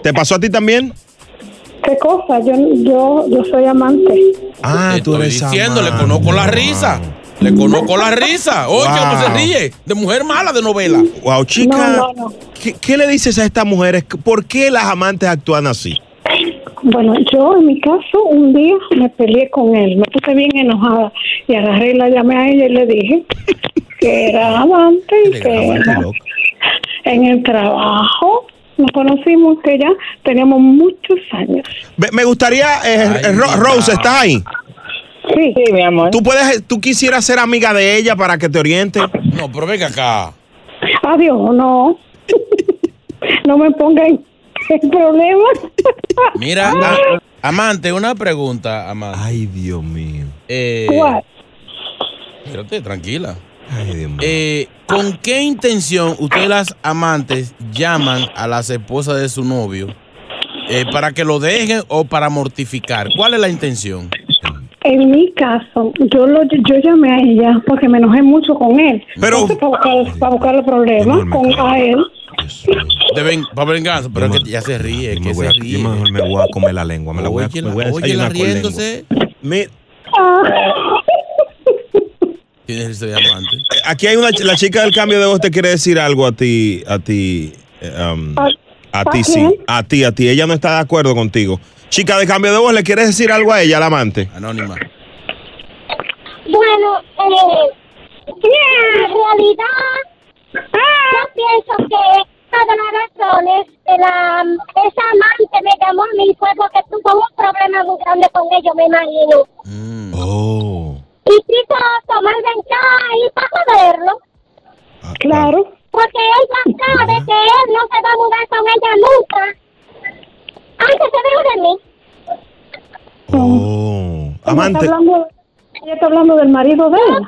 ¿Te pasó a ti también? ¿Qué cosa? Yo, yo, yo soy amante. Ah, tú eres diciendo, le conozco la risa. Le conozco la risa. Oye, cómo se Wow. ríe. De mujer mala de novela. Wow, chica. No, no, no. ¿qué, qué le dices a estas mujeres? ¿Por qué las amantes actúan así? Bueno, yo en mi caso un día me peleé con él, me puse bien enojada y agarré y la llamé a ella y le dije que era amante y que en el trabajo nos conocimos que ya teníamos muchos años. Me, gustaría, eh, eh, Ro- Rose, ¿estás ahí? Sí, sí, mi amor. ¿Tú, puedes, ¿Tú quisieras ser amiga de ella para que te oriente? No, pero venga acá. Adiós, no. no me ponga en, en problemas. Mira, a- amante, una pregunta, amante. Ay, Dios mío. Eh, ¿Cuál? Espérate, tranquila. Ay, Dios mío. Eh, ¿Con qué intención ustedes las amantes llaman a las esposas de su novio? Eh, ¿Para que lo dejen o para mortificar? ¿Cuál es la intención? En mi caso, yo lo yo llamé a ella porque me enojé mucho con él. Pero Entonces, para buscar, para buscar los problemas con a él. De ven, para venganza, pero es que ya se ríe, Yo que me, voy se a, ríe. yo me voy a comer la lengua. Me la voy a, me voy a óyela desayunar con lengua. riéndose. Mi- De amante. Aquí hay una, ch- la chica del cambio de voz te quiere decir algo a ti, a ti, eh, um, a ti sí, a ti, a ti. Ella no está de acuerdo contigo. Chica de cambio de voz, ¿le quieres decir algo a ella, al amante? Anónima. Bueno, eh, en realidad, yo pienso que todas las razones de la, esa amante me llamó a mí fue porque tuvo un problema muy grande con ellos, me imagino. Oh. Y quiso tomar ventaja y para joderlo. Claro. Porque ella sabe que él no se va a mudar con ella nunca. Aunque se deje de mí. Oh. Ella Amante. está hablando, ella está hablando del marido de él. Yo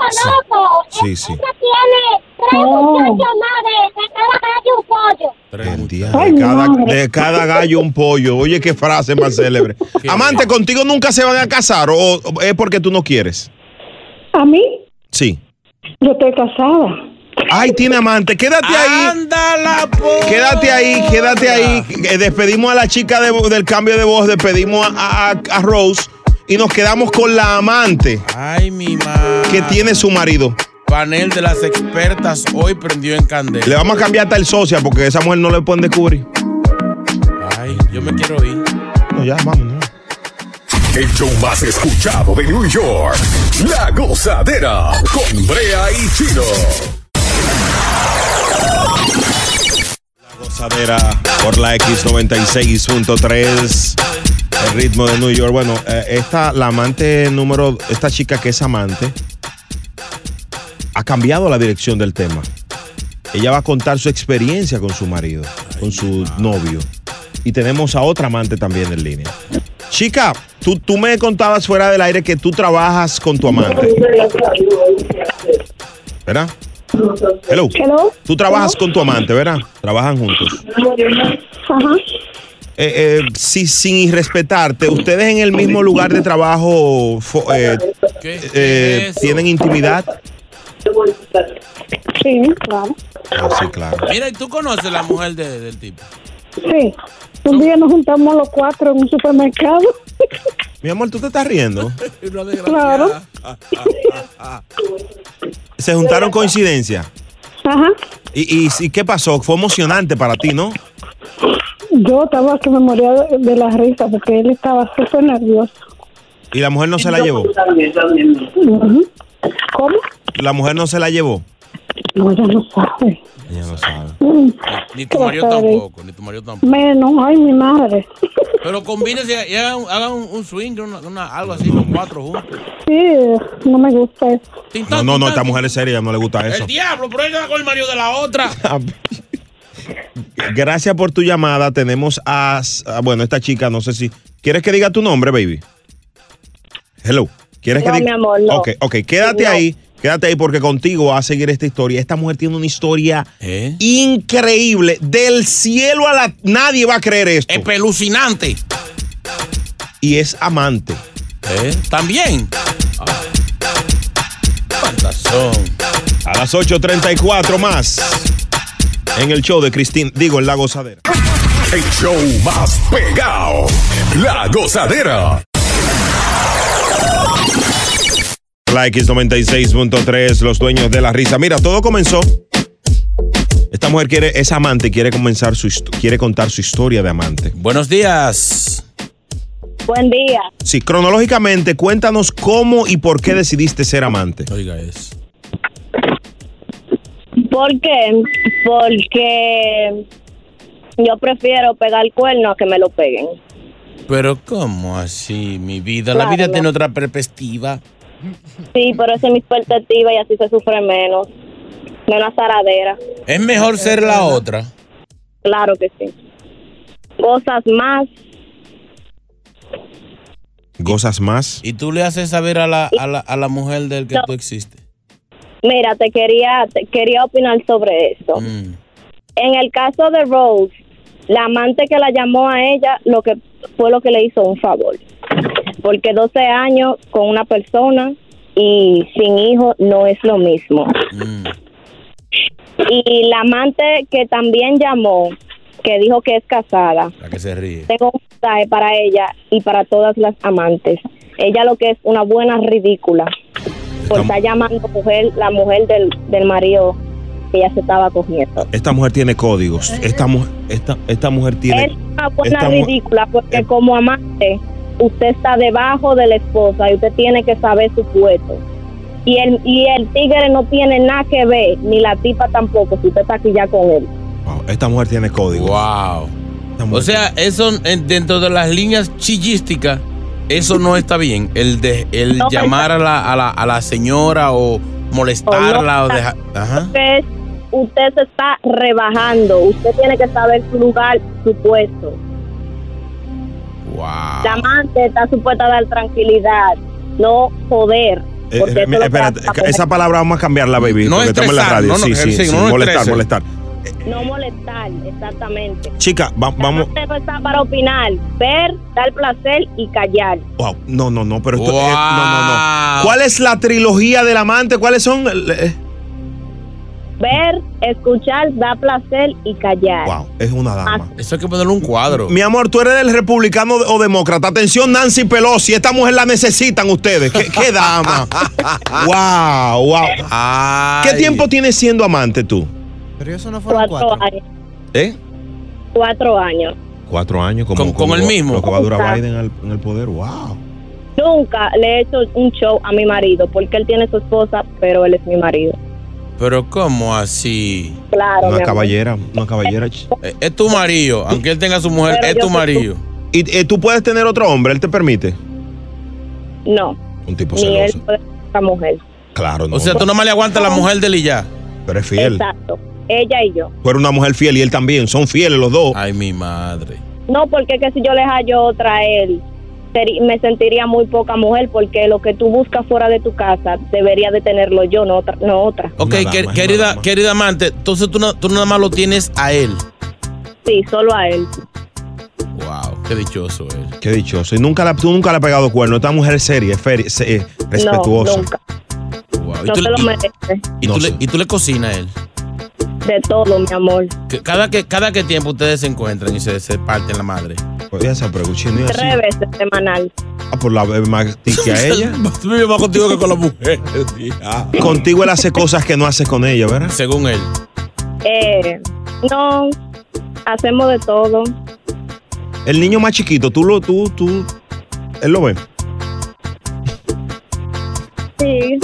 conozco. Sí, sí. Ella tiene tres Oh. muchachos más de, cada gallo un pollo. El día Ay, de, cada, de cada gallo un pollo. Oye, qué frase más célebre. Amante, ¿contigo nunca se van a casar o o es porque tú no quieres? A mí, Sí. yo estoy casada. Ay, tiene amante. Quédate ahí. Ándala, Quédate ahí, quédate ahí. Eh, Despedimos a la chica de del cambio de voz, despedimos a, a- a Rose y nos quedamos con la amante Ay, mi madre. que tiene su marido. Panel de las expertas hoy prendió en candela. Le vamos a cambiar hasta el socia porque esa mujer no le pueden descubrir. Ay, yo me quiero ir. No, ya, vámonos. El show más escuchado de New York. La gozadera con Brea y Chino. Gozadera por la X96.3. El ritmo de New York. Bueno, eh, esta, la amante número, esta chica que es amante, ha cambiado la dirección del tema. Ella va a contar su experiencia con su marido, con su novio. Y tenemos a otra amante también en línea. Chica, tú, tú me contabas fuera del aire que tú trabajas con tu amante. ¿Verdad? Hello. Tú trabajas con tu amante, ¿verdad? Trabajan juntos. Ajá. Eh, eh, si, sin irrespetarte, ¿ustedes en el mismo lugar de trabajo eh, eh, tienen intimidad? Sí, claro. Ah, sí, claro. Mira, ¿y tú conoces la mujer de- del tipo? Sí. Un día nos juntamos los cuatro en un supermercado. Mi amor, ¿tú te estás riendo? Claro. Se juntaron coincidencia. Ajá. ¿Y, y, y qué pasó? Fue emocionante para ti, ¿no? Yo estaba que me moría de, de la risa porque él estaba súper nervioso. ¿Y la mujer no se la llevó? ¿Cómo? ¿La mujer no se la llevó? No, ella no sabe. Ella no sabe. Mm. Ni ¿Qué tu marido tampoco, ni tu marido tampoco. Menos, ay, mi madre. Pero combínense y hagan, hagan un, un swing, una, una- algo así, los cuatro juntos. Sí, no me gusta eso. No, no, no, esta mujer es seria, no le gusta eso. El diablo, pero ella con el marido de la otra. Gracias por tu llamada. Tenemos a, a- bueno, esta chica, no sé si. ¿Quieres que diga tu nombre, baby? Hello. ¿Quieres No, que diga? mi amor, no. Ok, ok, quédate No. ahí Quédate ahí porque contigo va a seguir esta historia. Esta mujer tiene una historia ¿Eh? increíble. Del cielo a la... Nadie va a creer esto. Espelucinante. Y es amante. ¿Eh? También. Ah. ¿Cuántas son? A las 8.34 más. En el show de Cristín, digo, en La Gozadera. El show más pegado. La gozadera. La X96.3, los dueños de la risa. Mira, todo comenzó. Esta mujer quiere, es amante, quiere comenzar su quiere contar su historia de amante. Buenos días. Buen día. Sí, cronológicamente, cuéntanos cómo y por qué decidiste ser amante. Oiga eso. ¿Por qué? Porque yo prefiero pegar el cuerno a que me lo peguen. Pero ¿cómo así, mi vida? Claro, la vida tiene otra perspectiva. Sí, pero esa es mi perspectiva y así se sufre menos. Menos zaradera. Es mejor ser la otra. Claro que sí. Cosas más. Gozas más. Y tú le haces saber a la, a la, a la mujer del que tú existes. Mira, te quería, te quería opinar sobre eso. Mm. En el caso de Rose, la amante que la llamó a ella, lo que fue lo que le hizo un favor. Porque 12 años con una persona y sin hijo no es lo mismo. Mm. Y la amante que también llamó, que dijo que es casada, La que se ríe. tengo un mensaje para ella y para todas las amantes. Ella lo que es una buena ridícula. Por estar llamando mujer, la mujer del, del marido que ella se estaba cogiendo. Esta mujer tiene códigos. Esta, esta, esta mujer tiene. Es una buena ridícula porque como amante usted está debajo de la esposa y usted tiene que saber su puesto. Y el, y el tigre no tiene nada que ver, ni la tipa tampoco, si usted está aquí ya con él. Wow, esta mujer tiene códigos. Wow. O sea, eso en- dentro de las líneas chillísticas, eso no está bien. El de el No, llamar a la, a, la, a la señora o molestarla o dejar. Ajá. Usted, usted se está rebajando, usted tiene que saber su lugar, su puesto. Wow. La amante está supuesta a dar tranquilidad, no poder. Eh, porque eh, es espérate, esa palabra vamos a cambiarla, baby. No porque estamos en la radio. no, no, sí, sí, sí, sí, no molestar, molestar. No molestar, exactamente. Chica, va- vamos. No está para opinar, ver, dar placer y callar. Wow, no, no, no, pero esto. eh, no, no, no. ¿Cuál es la trilogía del amante? ¿Cuáles son? Eh, Ver, escuchar, dar placer y callar. Wow, es una dama. Eso hay que ponerle un cuadro. Mi amor, tú eres del republicano o demócrata. Atención, Nancy Pelosi. Esta mujer la necesitan ustedes. ¿Qué, qué dama? wow, wow. ¿Qué tiempo tienes siendo amante tú? Pero eso no Cuatro, años. ¿Eh? Cuatro años. Cuatro años como, Con- el mismo. Lo que va a durar Exacto. Biden al- en el poder. Wow. Nunca le he hecho un show a mi marido porque él tiene su esposa, pero él es mi marido. Pero ¿cómo así? Claro. Una caballera, una caballera. Eh, Es tu marido, aunque él tenga su mujer, Pero es tu marido. ¿Y eh, tú puedes tener otro hombre? ¿Él te permite? No. Un tipo Ni celoso. él puede ser esa mujer. Claro, no. O sea, tú nomás le aguantas a la mujer de él y ya. Pero es fiel. Exacto. Ella y yo. Tú eres una mujer fiel y él también. Son fieles los dos. Ay, mi madre. No, porque que si yo le hallo otra a él, me sentiría muy poca mujer porque lo que tú buscas fuera de tu casa debería de tenerlo yo, no otra. No otra. Ok, que- querida, querida amante, entonces tú, no- tú nada más lo tienes a él. Sí, solo a él. Wow, qué dichoso él. Qué dichoso. Y nunca la, tú nunca le has pegado cuerno. Esta mujer es seria, es eh, respetuosa. No, nunca. Wow. ¿Y, No tú, se lo y- merece. y tú le, y tú le cocinas a él. De todo, mi amor. Que cada que cada que tiempo ustedes se encuentran y se, se parten la madre. Así. Tres veces semanal. Ah, por la más que a ella. Vive más contigo que con la mujer. Contigo él hace cosas que no hace con ella, ¿verdad? Según él. Eh, no, hacemos de todo. El niño más chiquito, tú lo, tú, tú, él lo ve. Sí,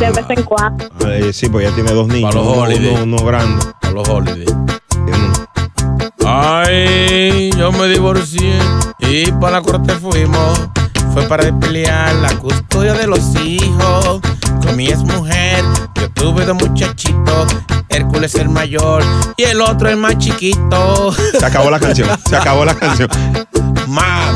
de vez en cuando. Sí, pues ya tiene dos niños. Para los uno, holidays. uno- uno grande. A los holidays. Ay, yo me divorcié y para la corte fuimos. Fue para pelear la custodia de los hijos. Con mi ex mujer, yo tuve dos muchachitos. Hércules el mayor y el otro el más chiquito. Se acabó la canción. Se acabó la canción. Mami.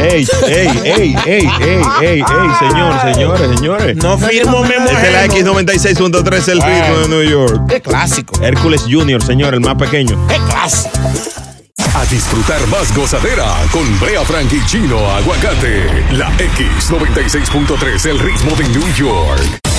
Ey, ey, ey, ey, ey, ey, ey, señores, señores, señores. No firmo, me Este es la X96.3, el ritmo de New York. Qué clásico. Hércules Jr., señor, el más pequeño. Qué clásico. A disfrutar más gozadera con Brea Frank y Chino Aguacate. La X96.3, el ritmo de New York.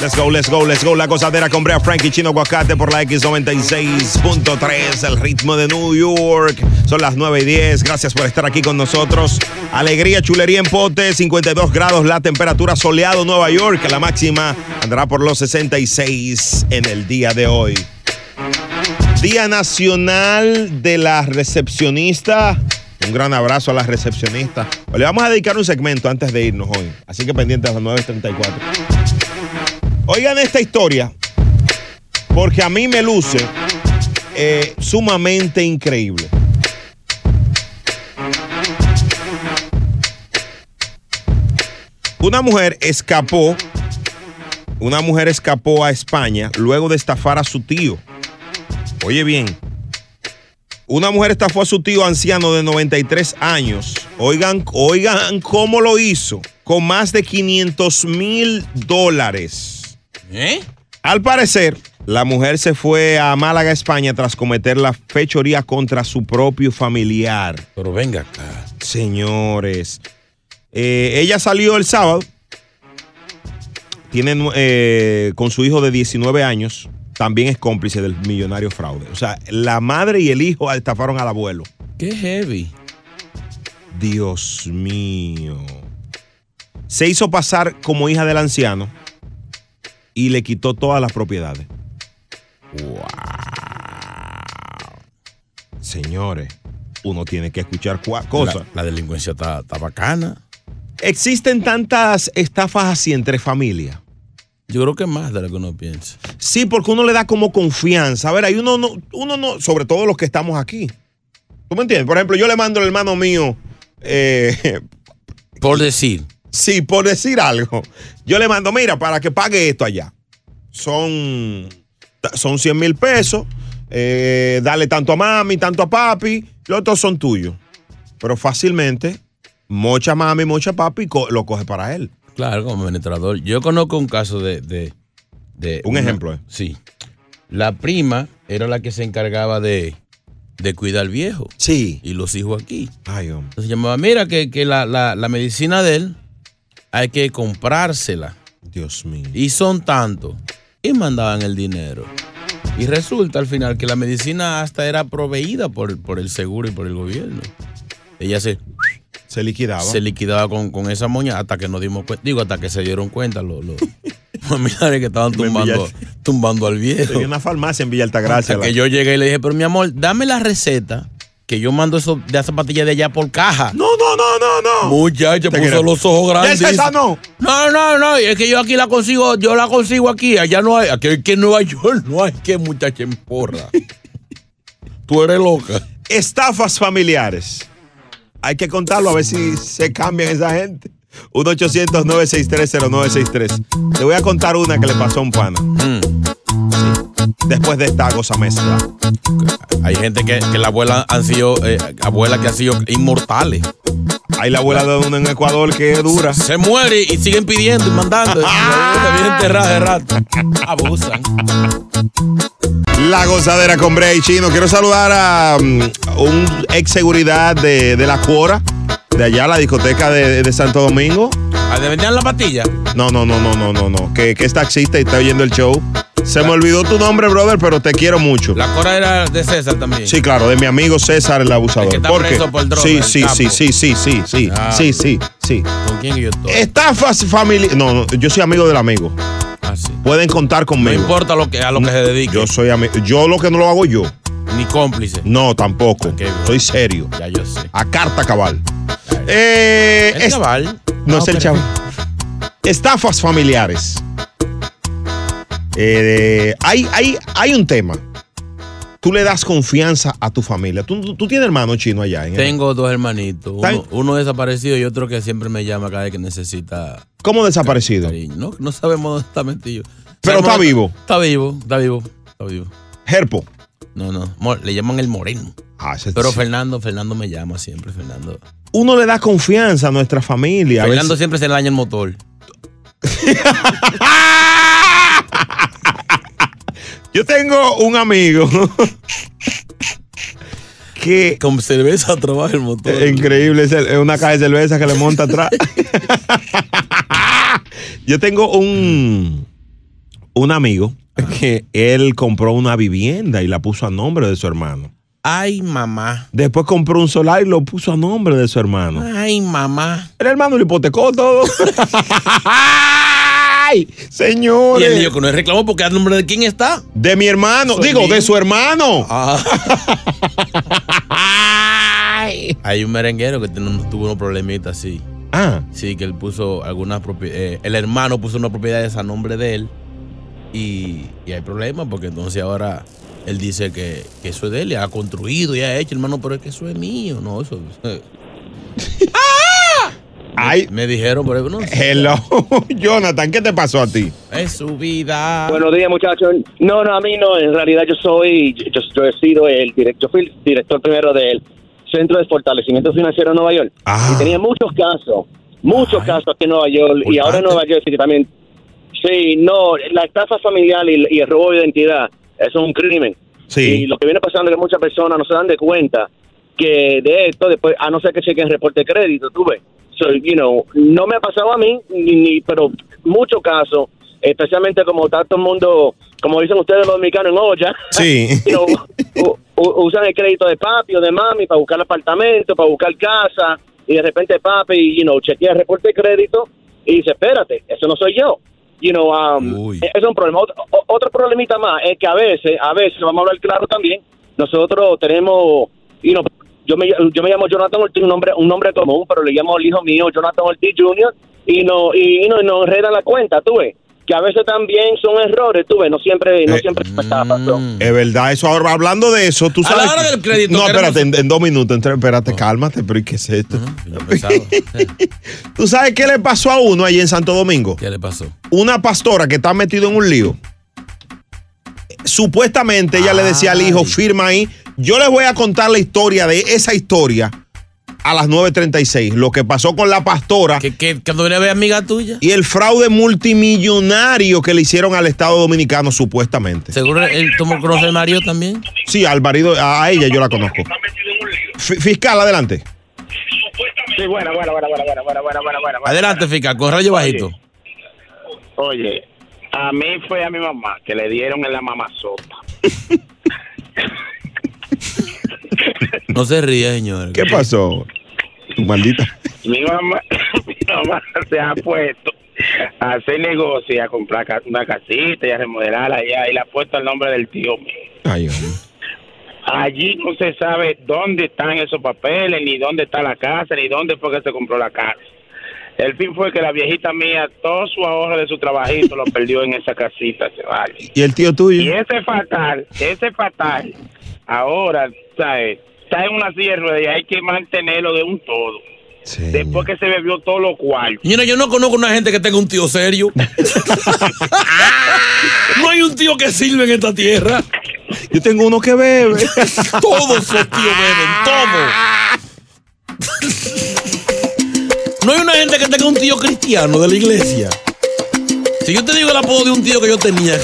Let's go, let's go, let's go. La gozadera con Brea Frank y Chino Aguacate por la X96.3, el ritmo de New York. Son las 9 y 10. Gracias por estar aquí con nosotros. Alegría, chulería en pote, 52 grados la temperatura, soleado Nueva York. La máxima andará por los 66 en el día de hoy. Día Nacional de la Recepcionista. Un gran abrazo a las recepcionistas. Le vamos a dedicar un segmento antes de irnos hoy. Así que pendientes a las 9.34. Oigan esta historia, porque a mí me luce eh, sumamente increíble. Una mujer escapó, una mujer escapó a España luego de estafar a su tío. Oye bien, una mujer estafó a su tío anciano de 93 años. Oigan, oigan cómo lo hizo, con más de 500 mil dólares. ¿Eh? Al parecer, la mujer se fue a Málaga, España, tras cometer la fechoría contra su propio familiar. Pero venga acá. Señores, eh, ella salió el sábado. Tiene eh, con su hijo de 19 años. También es cómplice del millonario fraude. O sea, la madre y el hijo estafaron al abuelo. Qué heavy. Dios mío. Se hizo pasar como hija del anciano y le quitó todas las propiedades. Wow. Señores, uno tiene que escuchar cosas. La, la delincuencia está, está bacana. Existen tantas estafas así entre familias. Yo creo que más de lo que uno piensa. Sí, porque uno le da como confianza. A ver, hay uno no, uno no, sobre todo los que estamos aquí. ¿Tú me entiendes? Por ejemplo, yo le mando al hermano mío. eh, por decir. Sí, por decir algo. Yo le mando, mira, para que pague esto allá. Son, son 100 mil pesos. eh, dale tanto a mami, tanto a papi. Los otros son tuyos. Pero fácilmente, mocha mami, mocha papi, co- lo coge para él. Claro, como administrador. Yo conozco un caso de. de, de Un una- ejemplo, ¿eh? Sí. La prima era la que se encargaba de, de cuidar al viejo. Sí. Y los hijos aquí. Ay, hombre. Entonces llamaba, mira que, que la, la- la medicina de él hay que comprársela. Dios mío. Y son tantos. Y mandaban el dinero. Y resulta al final que la medicina hasta era proveída por, por el seguro y por el gobierno. Ella se, Se liquidaba. se liquidaba con, con esa moña hasta que nos dimos cuenta. Digo, hasta que se dieron cuenta los, los familiares que estaban tumbando, tumbando al viejo. Tenía una farmacia en Villa Altagracia. Hasta que yo llegué y le dije, pero mi amor, dame la receta que yo mando eso de esa patilla de allá por caja. No, no, no, no, no. Muchacha, puso creo. los ojos grandes. ¿Es esa no? No, no, no, es que yo aquí la consigo, yo la consigo aquí, allá no hay, aquí, en Nueva York no hay que muchacha en porra. Tú eres loca. Estafas familiares. Hay que contarlo a ver si se cambian esa gente. 1-800-963-0963. Te voy a contar una que le pasó a un pana. Mm. Sí. Después de esta goza mezcla. Hay gente que, que la abuela han sido, eh, abuelas que han sido inmortales. Hay la abuela de uno en Ecuador que es dura. Se muere y siguen pidiendo y mandando. Se viene enterrada de rato. Abusan. La gozadera con Bray Chino. Quiero saludar a um, un ex seguridad de, de la Cuora, de allá, la discoteca de, de Santo Domingo. ¿A de vendían la pastilla? No, no, no, no, no, no, no. Que, que es taxista y está oyendo el show. Se me olvidó tu nombre, brother, pero te quiero mucho. La cora era de César también. Sí, claro, de mi amigo César el abusador. El que está ¿Por qué? preso por droga, sí, el sí, sí, sí, sí, sí, sí, Ah. sí, sí, sí. ¿Con quién yo estoy? Estafas familiares. No, no, yo soy amigo del amigo. Ah, sí. Pueden contar No conmigo. importa lo que, a lo que se dedique. Yo soy amigo. Yo lo que no lo hago yo. Ni cómplice. No, tampoco. soy serio. Ya yo sé. A carta cabal. Eh, El es- cabal. No es Ah, el chaval. Estafas familiares. Eh, hay, hay, hay un tema. Tú le das confianza a tu familia. Tú, tú tienes hermano chino allá. En Tengo dos hermanitos. ¿Está Uno, uno desaparecido y otro que siempre me llama cada vez que necesita ¿Cómo desaparecido? cariño. No, no sabemos dónde está metido. Pero Sabemos está dónde- vivo. Está vivo, está vivo, está vivo. Herpo. No, no. Mo- Le llaman el moreno. Ah, ese- Pero Fernando, Fernando me llama siempre, Fernando. Uno le da confianza a nuestra familia. a Fernando siempre se le daña el motor. Yo tengo un amigo que. Con cerveza trabaja el motor. Es increíble, es una caja de cerveza que le monta atrás. Yo tengo un, un amigo que él compró una vivienda y la puso a nombre de su hermano. Ay, mamá. Después compró un solar y lo puso a nombre de su hermano. Ay, mamá. El hermano lo hipotecó todo. ¡Ay! Y Señores. el niño que no es reclamo porque a nombre de quién está. De mi hermano. Soy Digo, mío. de su hermano. Hay un merenguero que tiene un- tuvo unos problemitas así. Ah. Sí, que él puso algunas propiedades. el hermano puso una propiedad a nombre de él. Y, y hay problemas porque entonces ahora él dice que, que eso es de él, y ha construido y ha hecho, hermano, pero es que eso es mío. No, eso. Ay. Me dijeron, pero no sé. Hello. Jonathan, ¿qué te pasó a ti? Es su vida. Buenos días, muchachos. No, no, a mí no. En realidad yo soy, yo, yo he sido el director, yo fui el director primero del Centro de Fortalecimiento Financiero de Nueva York. Y tenía muchos casos, muchos casos aquí en Nueva York. Y ahora en Nueva York sí que también. Sí, no, la estafa familiar y, y el robo de identidad, eso es un crimen. Sí. Y lo que viene pasando es que muchas personas no se dan de cuenta que de esto, después, a no ser que chequen reporte de crédito, tú ves. So, you know, no me ha pasado a mí, ni, ni- pero muchos casos, especialmente como está todo el mundo, como dicen ustedes los dominicanos, en olla. Sí. you know, u- u- usan el crédito de papi o de mami para buscar apartamento, para buscar casa, y de repente papi, you know, chequea el reporte de crédito y dice, espérate, eso no soy yo. You know, um, eso es un problema. Otro, otro problemita más es que a veces, a veces, vamos a hablar claro también, nosotros tenemos, you know, yo me, yo me llamo Jonathan Ortiz, un nombre, un nombre común, pero le llamo al hijo mío Jonathan Ortiz Jr. y no, y, y no, y nos enreda la cuenta, tú ves, que a veces también son errores, tú ves, no siempre, no siempre es razón. Es verdad, eso ahora hablando de eso, tú A la sabes. hora que- del crédito, No, espérate, en, en dos minutos, entre- espérate, cálmate, pero ¿y qué es esto? ¿Tú sabes qué le pasó a uno allí en Santo Domingo? ¿Qué le pasó? Una pastora que está metido en un lío. Supuestamente ella le decía al hijo, firma ahí. Yo les voy a contar la historia de esa historia a las 9.36. Lo que pasó con la pastora. Que, que a ver amiga tuya. Y el fraude multimillonario que le hicieron al Estado Dominicano, supuestamente. Seguro él tomó conoce al marido también. Sí, al marido, a a ella yo la conozco. Fi- Fiscal, adelante. Sí, bueno, bueno, bueno, bueno, bueno, bueno, bueno, bueno, bueno. Adelante, fiscal, con rayo bajito. Oye, a mí fue a mi mamá que le dieron en la mamazota. No se ríe, señor. ¿Qué pasó? Tu maldita. Mi mamá, mi mamá se ha puesto a hacer negocio y a comprar una casita y a remodelarla allá y la ha puesto el nombre del tío mío. Ay. Allí no se sabe dónde están esos papeles, ni dónde está la casa, ni dónde fue que se compró la casa. El fin fue que la viejita mía, todo su ahorro de su trabajito lo perdió en esa casita, se vale. ¿Y el tío Y tuyo? ese fatal, ese fatal, ahora, ¿sabes? Está en una silla de ruedas y hay que mantenerlo de un todo. Después que se bebió todo lo cual. Mira, yo no conozco una gente que tenga un tío serio. no hay un tío que sirve en esta tierra. Yo tengo uno que bebe. Todos los tíos beben, todos. No hay una gente que tenga un tío cristiano de la iglesia. Si yo te digo el apodo de un tío que yo tenía.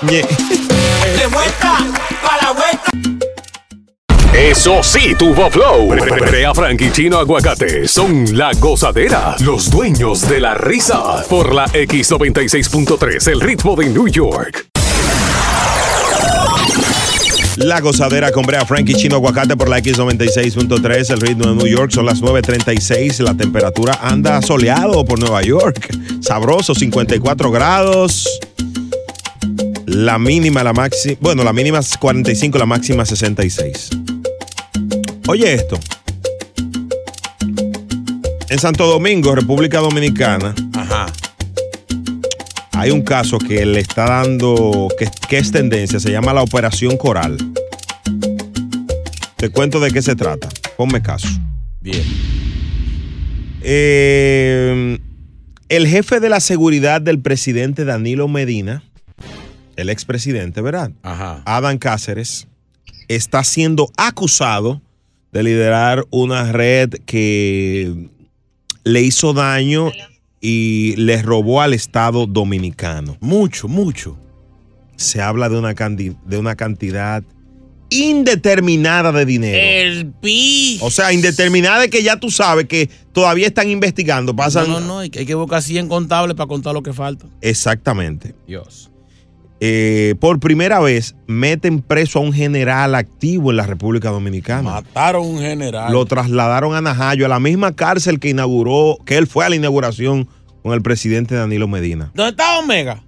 De vuelta, para la vuelta. Eso sí, tuvo flow. Brea Frank y Chino Aguacate son la gozadera, los dueños de la risa. Por la X96.3, el ritmo de New York. La gozadera con Brea Frankie Chino Aguacate por la X96.3, el ritmo de New York. Son las 9.36. La temperatura anda soleado por Nueva York. Sabroso, 54 grados. La mínima, la máxima. Bueno, la mínima es 45, la máxima 66. Oye esto. En Santo Domingo, República Dominicana. Ajá. Hay un caso que le está dando, que, que es tendencia, se llama la Operación Coral. Te cuento de qué se trata. Ponme caso. Bien. Eh, el jefe de la seguridad del presidente Danilo Medina, el expresidente, ¿verdad? Ajá. Adán Cáceres, está siendo acusado de liderar una red que le hizo daño y le robó al Estado dominicano. Mucho, mucho. Se habla de una, de una cantidad indeterminada de dinero. El pi. O sea, indeterminada de que ya tú sabes que todavía están investigando. Pasan. No, no, no. Hay que, hay que buscar 100 contables para contar lo que falta. Exactamente. Dios. Eh, por primera vez meten preso a un general activo en la República Dominicana. Mataron un general. Lo trasladaron a Najayo, a la misma cárcel que inauguró, que él fue a la inauguración con el presidente Danilo Medina. ¿Dónde está Omega?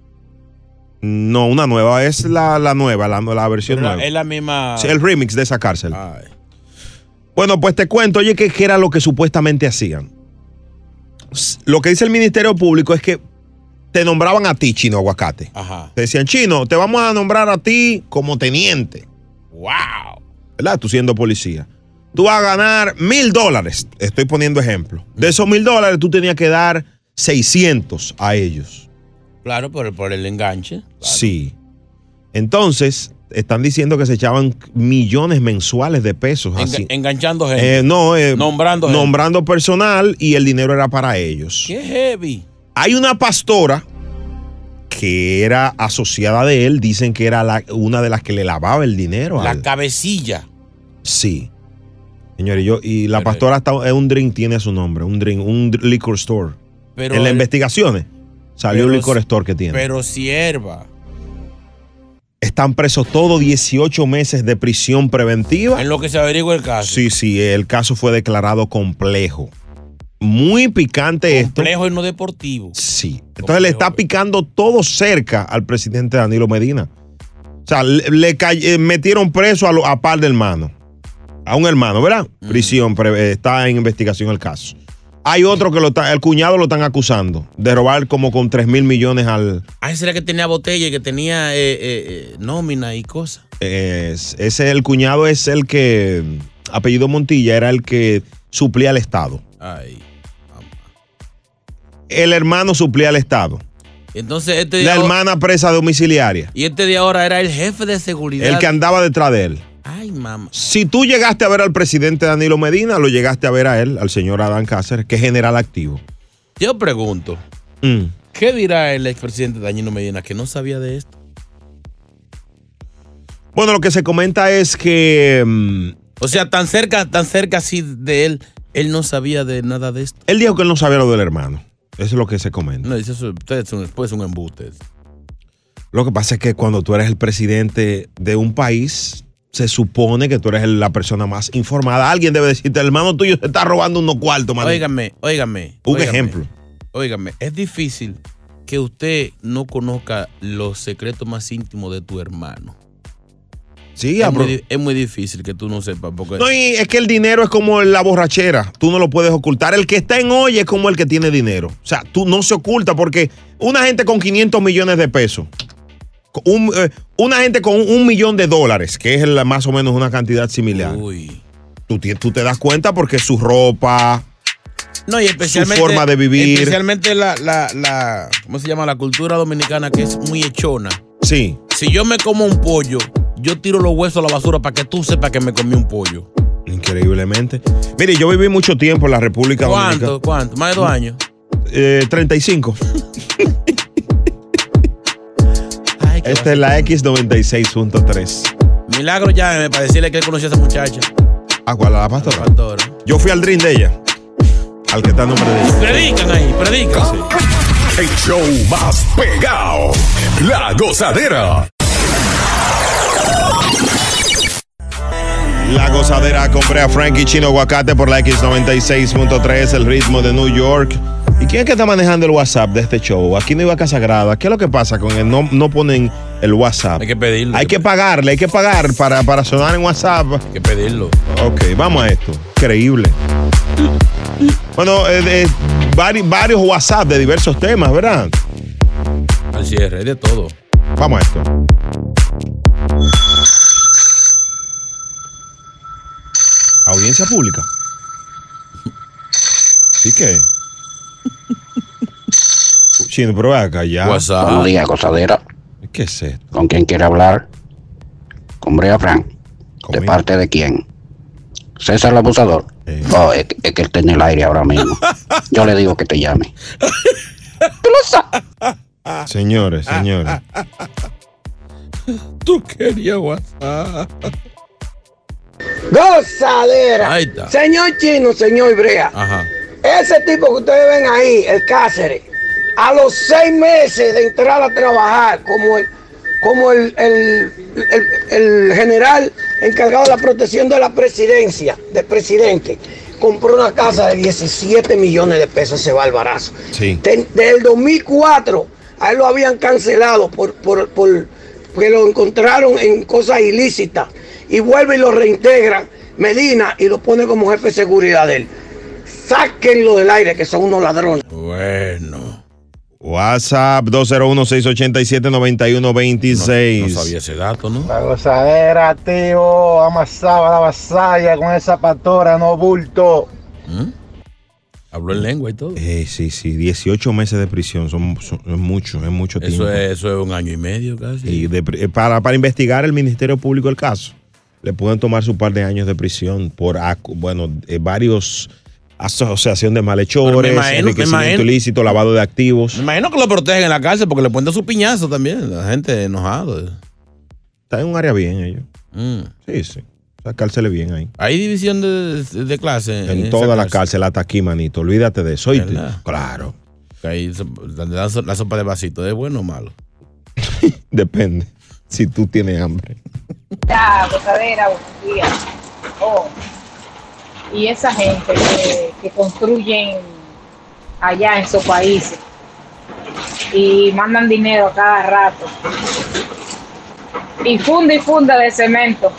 No, una nueva, es la, la nueva, la, la versión Pero nueva. Es la misma. Sí, el remix de esa cárcel. Bueno, pues te cuento, oye, que era lo que supuestamente hacían. Lo que dice el Ministerio Público es que te nombraban a ti, Chino Aguacate. Ajá. Te decían, Chino, te vamos a nombrar a ti como teniente. ¡Wow! ¿Verdad? Tú siendo policía. Tú vas a ganar mil dólares. Estoy poniendo ejemplo. De esos mil dólares, tú tenías que dar 600 a ellos. Claro, por, por el enganche. Sí. Entonces, están diciendo que se echaban millones mensuales de pesos. Enga- así. enganchando gente. Eh, no, eh, Nombrando gente. nombrando personal y el dinero era para ellos. Qué heavy. Hay una pastora que era asociada de él, dicen que era la- una de las que le lavaba el dinero. La al- cabecilla. Sí. Señor, y, yo, y la pastora está, es un drink, tiene su nombre, un drink, un liquor store. Pero en las el- investigaciones salió un Pero liquor store que tiene. Pero sierva. Están presos todos 18 meses de prisión preventiva. En lo que se averigua el caso. Sí, sí, el caso fue declarado complejo. Muy picante esto. Complejo y no deportivo. Sí. Entonces le está picando todo cerca al presidente Danilo Medina. O sea, le, le cay- eh, metieron preso a, lo- a par de hermanos. A un hermano, ¿verdad? Prisión, pre- eh, está en investigación el caso. Hay otro que lo está, el cuñado lo están acusando de robar como con 3 mil millones al. Ah, ese era que tenía botella y que tenía eh, eh, nómina y cosas. es- ese, el cuñado es el que, apellido Montilla, era el que suplía al Estado. Ay. El hermano suplía al Estado. Entonces este de La ahora- hermana presa domiciliaria. Y este de ahora era el jefe de seguridad. El que andaba detrás de él. Ay, mamá. Si tú llegaste a ver al presidente Danilo Medina, lo llegaste a ver a él, al señor Adán Cáceres, que es general activo. Yo pregunto, Mm. ¿qué dirá el expresidente Dañino Medina que no sabía de esto? Bueno, lo que se comenta es que mm, O sea, tan cerca, tan cerca así de él, él no sabía de nada de esto. él dijo que él no sabía lo del hermano. Eso es lo que se comenta. No, dice son, pues un embuste. Lo que pasa es que cuando tú eres el presidente de un país, se supone que tú eres la persona más informada. Alguien debe decirte, el hermano tuyo se está robando unos cuartos, man. Óigame, óigame. Un óigame, ejemplo. Óigame, es difícil que usted no conozca los secretos más íntimos de tu hermano. Sí, es, muy, di- es muy difícil que tú no sepas porque No, y es que el dinero es como la borrachera. Tú no lo puedes ocultar. El que está en hoy es como el que tiene dinero. O sea, tú no se oculta porque una gente con 500 millones de pesos, un- eh, una gente con un millón de dólares, que es la- más o menos una cantidad similar. Tú, ti- tú te das cuenta porque su ropa, No, y especialmente. Su forma de vivir. Especialmente la, la, la. ¿Cómo se llama? La cultura dominicana que es muy hechona. Sí. Si yo me como un pollo, yo tiro los huesos a la basura para que tú sepas que me comí un pollo. increíblemente. Mire, yo viví mucho tiempo en la República ¿Cuánto? Dominicana. ¿Cuánto? ¿Más de dos años? Eh, 35. Esta es la X96.3. Milagro ya para decirle que él conocía a esa muchacha. ¿A cuál? ¿A la pastora? Yo fui al dream de ella. Al que está a nombre de ella. Predican ahí, predican. El show más pegado. La gozadera. La gozadera compré a Frankie Chino Aguacate por la X96.3, el ritmo de New York. ¿Y quién es que está manejando el WhatsApp de este show? Aquí no iba a Casa Grada. ¿Qué es lo que pasa con él? No, no ponen el WhatsApp. Hay que pedirlo. Hay que pagarle, hay que pagar para, para sonar en WhatsApp. Hay que pedirlo. Ok, vamos a esto. Increíble. Bueno, eh, de- vari- varios WhatsApp de diversos temas, ¿verdad? Al cierre, de todo. Vamos a esto. Audiencia pública. ¿Y qué? Chino, pero acá ya. WhatsApp. Buenos días, gozadera. ¿Qué es esto? ¿Con quién quiere hablar? Con Brea Frank. ¿De parte de quién? César el abusador. Oh, es, es que él está en el aire ahora mismo. Yo le digo que te llame. Señores, señores. Tú querías WhatsApp. Gozadera. Ahí está. Señor Chino, señor Brea. Ajá. Ese tipo que ustedes ven ahí, el Cáceres, a los seis meses de entrar a trabajar como el, como el, el- el- el general encargado de la protección de la presidencia, del presidente, compró una casa de 17 millones de pesos ese barbarazo. Sí. De- Desde el 2004 a él lo habían cancelado por, por, por- porque lo encontraron en cosas ilícitas y vuelve y lo reintegran Medina y lo pone como jefe de seguridad de él. Sáquenlo del aire que son unos ladrones. Bueno. WhatsApp 201-687-9126. No sabía ese dato, ¿no? La gozadera, tío, amasaba la vasalla con esa pastora, no bulto. Habló en lengua y todo. Eh, sí, sí, 18 meses de prisión son, son- es mucho, es mucho tiempo. Eso es, eso es un año y medio casi. Y de eh, para, para investigar el Ministerio Público el caso, le pueden tomar su par de años de prisión por, bueno, eh, varios asociación de malhechores, imagino- enriquecimiento ilícito, lavado de activos. Me imagino que lo protegen en la cárcel porque le ponen su piñazo también. La gente enojada. Está en un área bien ellos. Mm. Sí, sí. Esa cárcel es bien ahí. Hay división de, de clase. En esa toda la cárcel, hasta aquí, manito. Olvídate de eso. Claro. Ahí la sopa de vasito. ¿Es bueno o malo? Depende. Si tú tienes hambre. Ya, gozadera, buenos días. Oh, y esa gente que, que construyen allá en sus países y mandan dinero a cada rato y funda y funda de cemento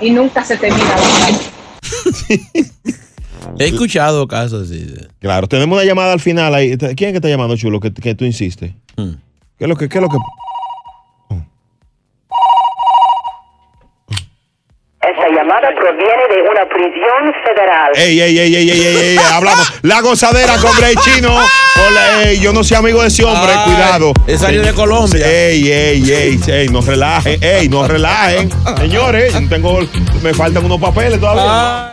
y nunca se termina la. He escuchado casos así. Claro, tenemos una llamada al final ahí. ¿Quién es que está llamando, chulo? Que, que tú insistes. Hmm. ¿Qué es lo que, qué es lo que? Esta llamada proviene de una prisión federal. Ey, ey, ey, ey, ey, ey, ey, hablamos. La gozadera con Bray Chino. Hola, ey, yo no soy amigo de ese hombre, Ay, cuidado. es salió de Colombia. Ey, ey, ey, ey, no relajen, ey, no relajen. Señores, yo tengo, me faltan unos papeles todavía.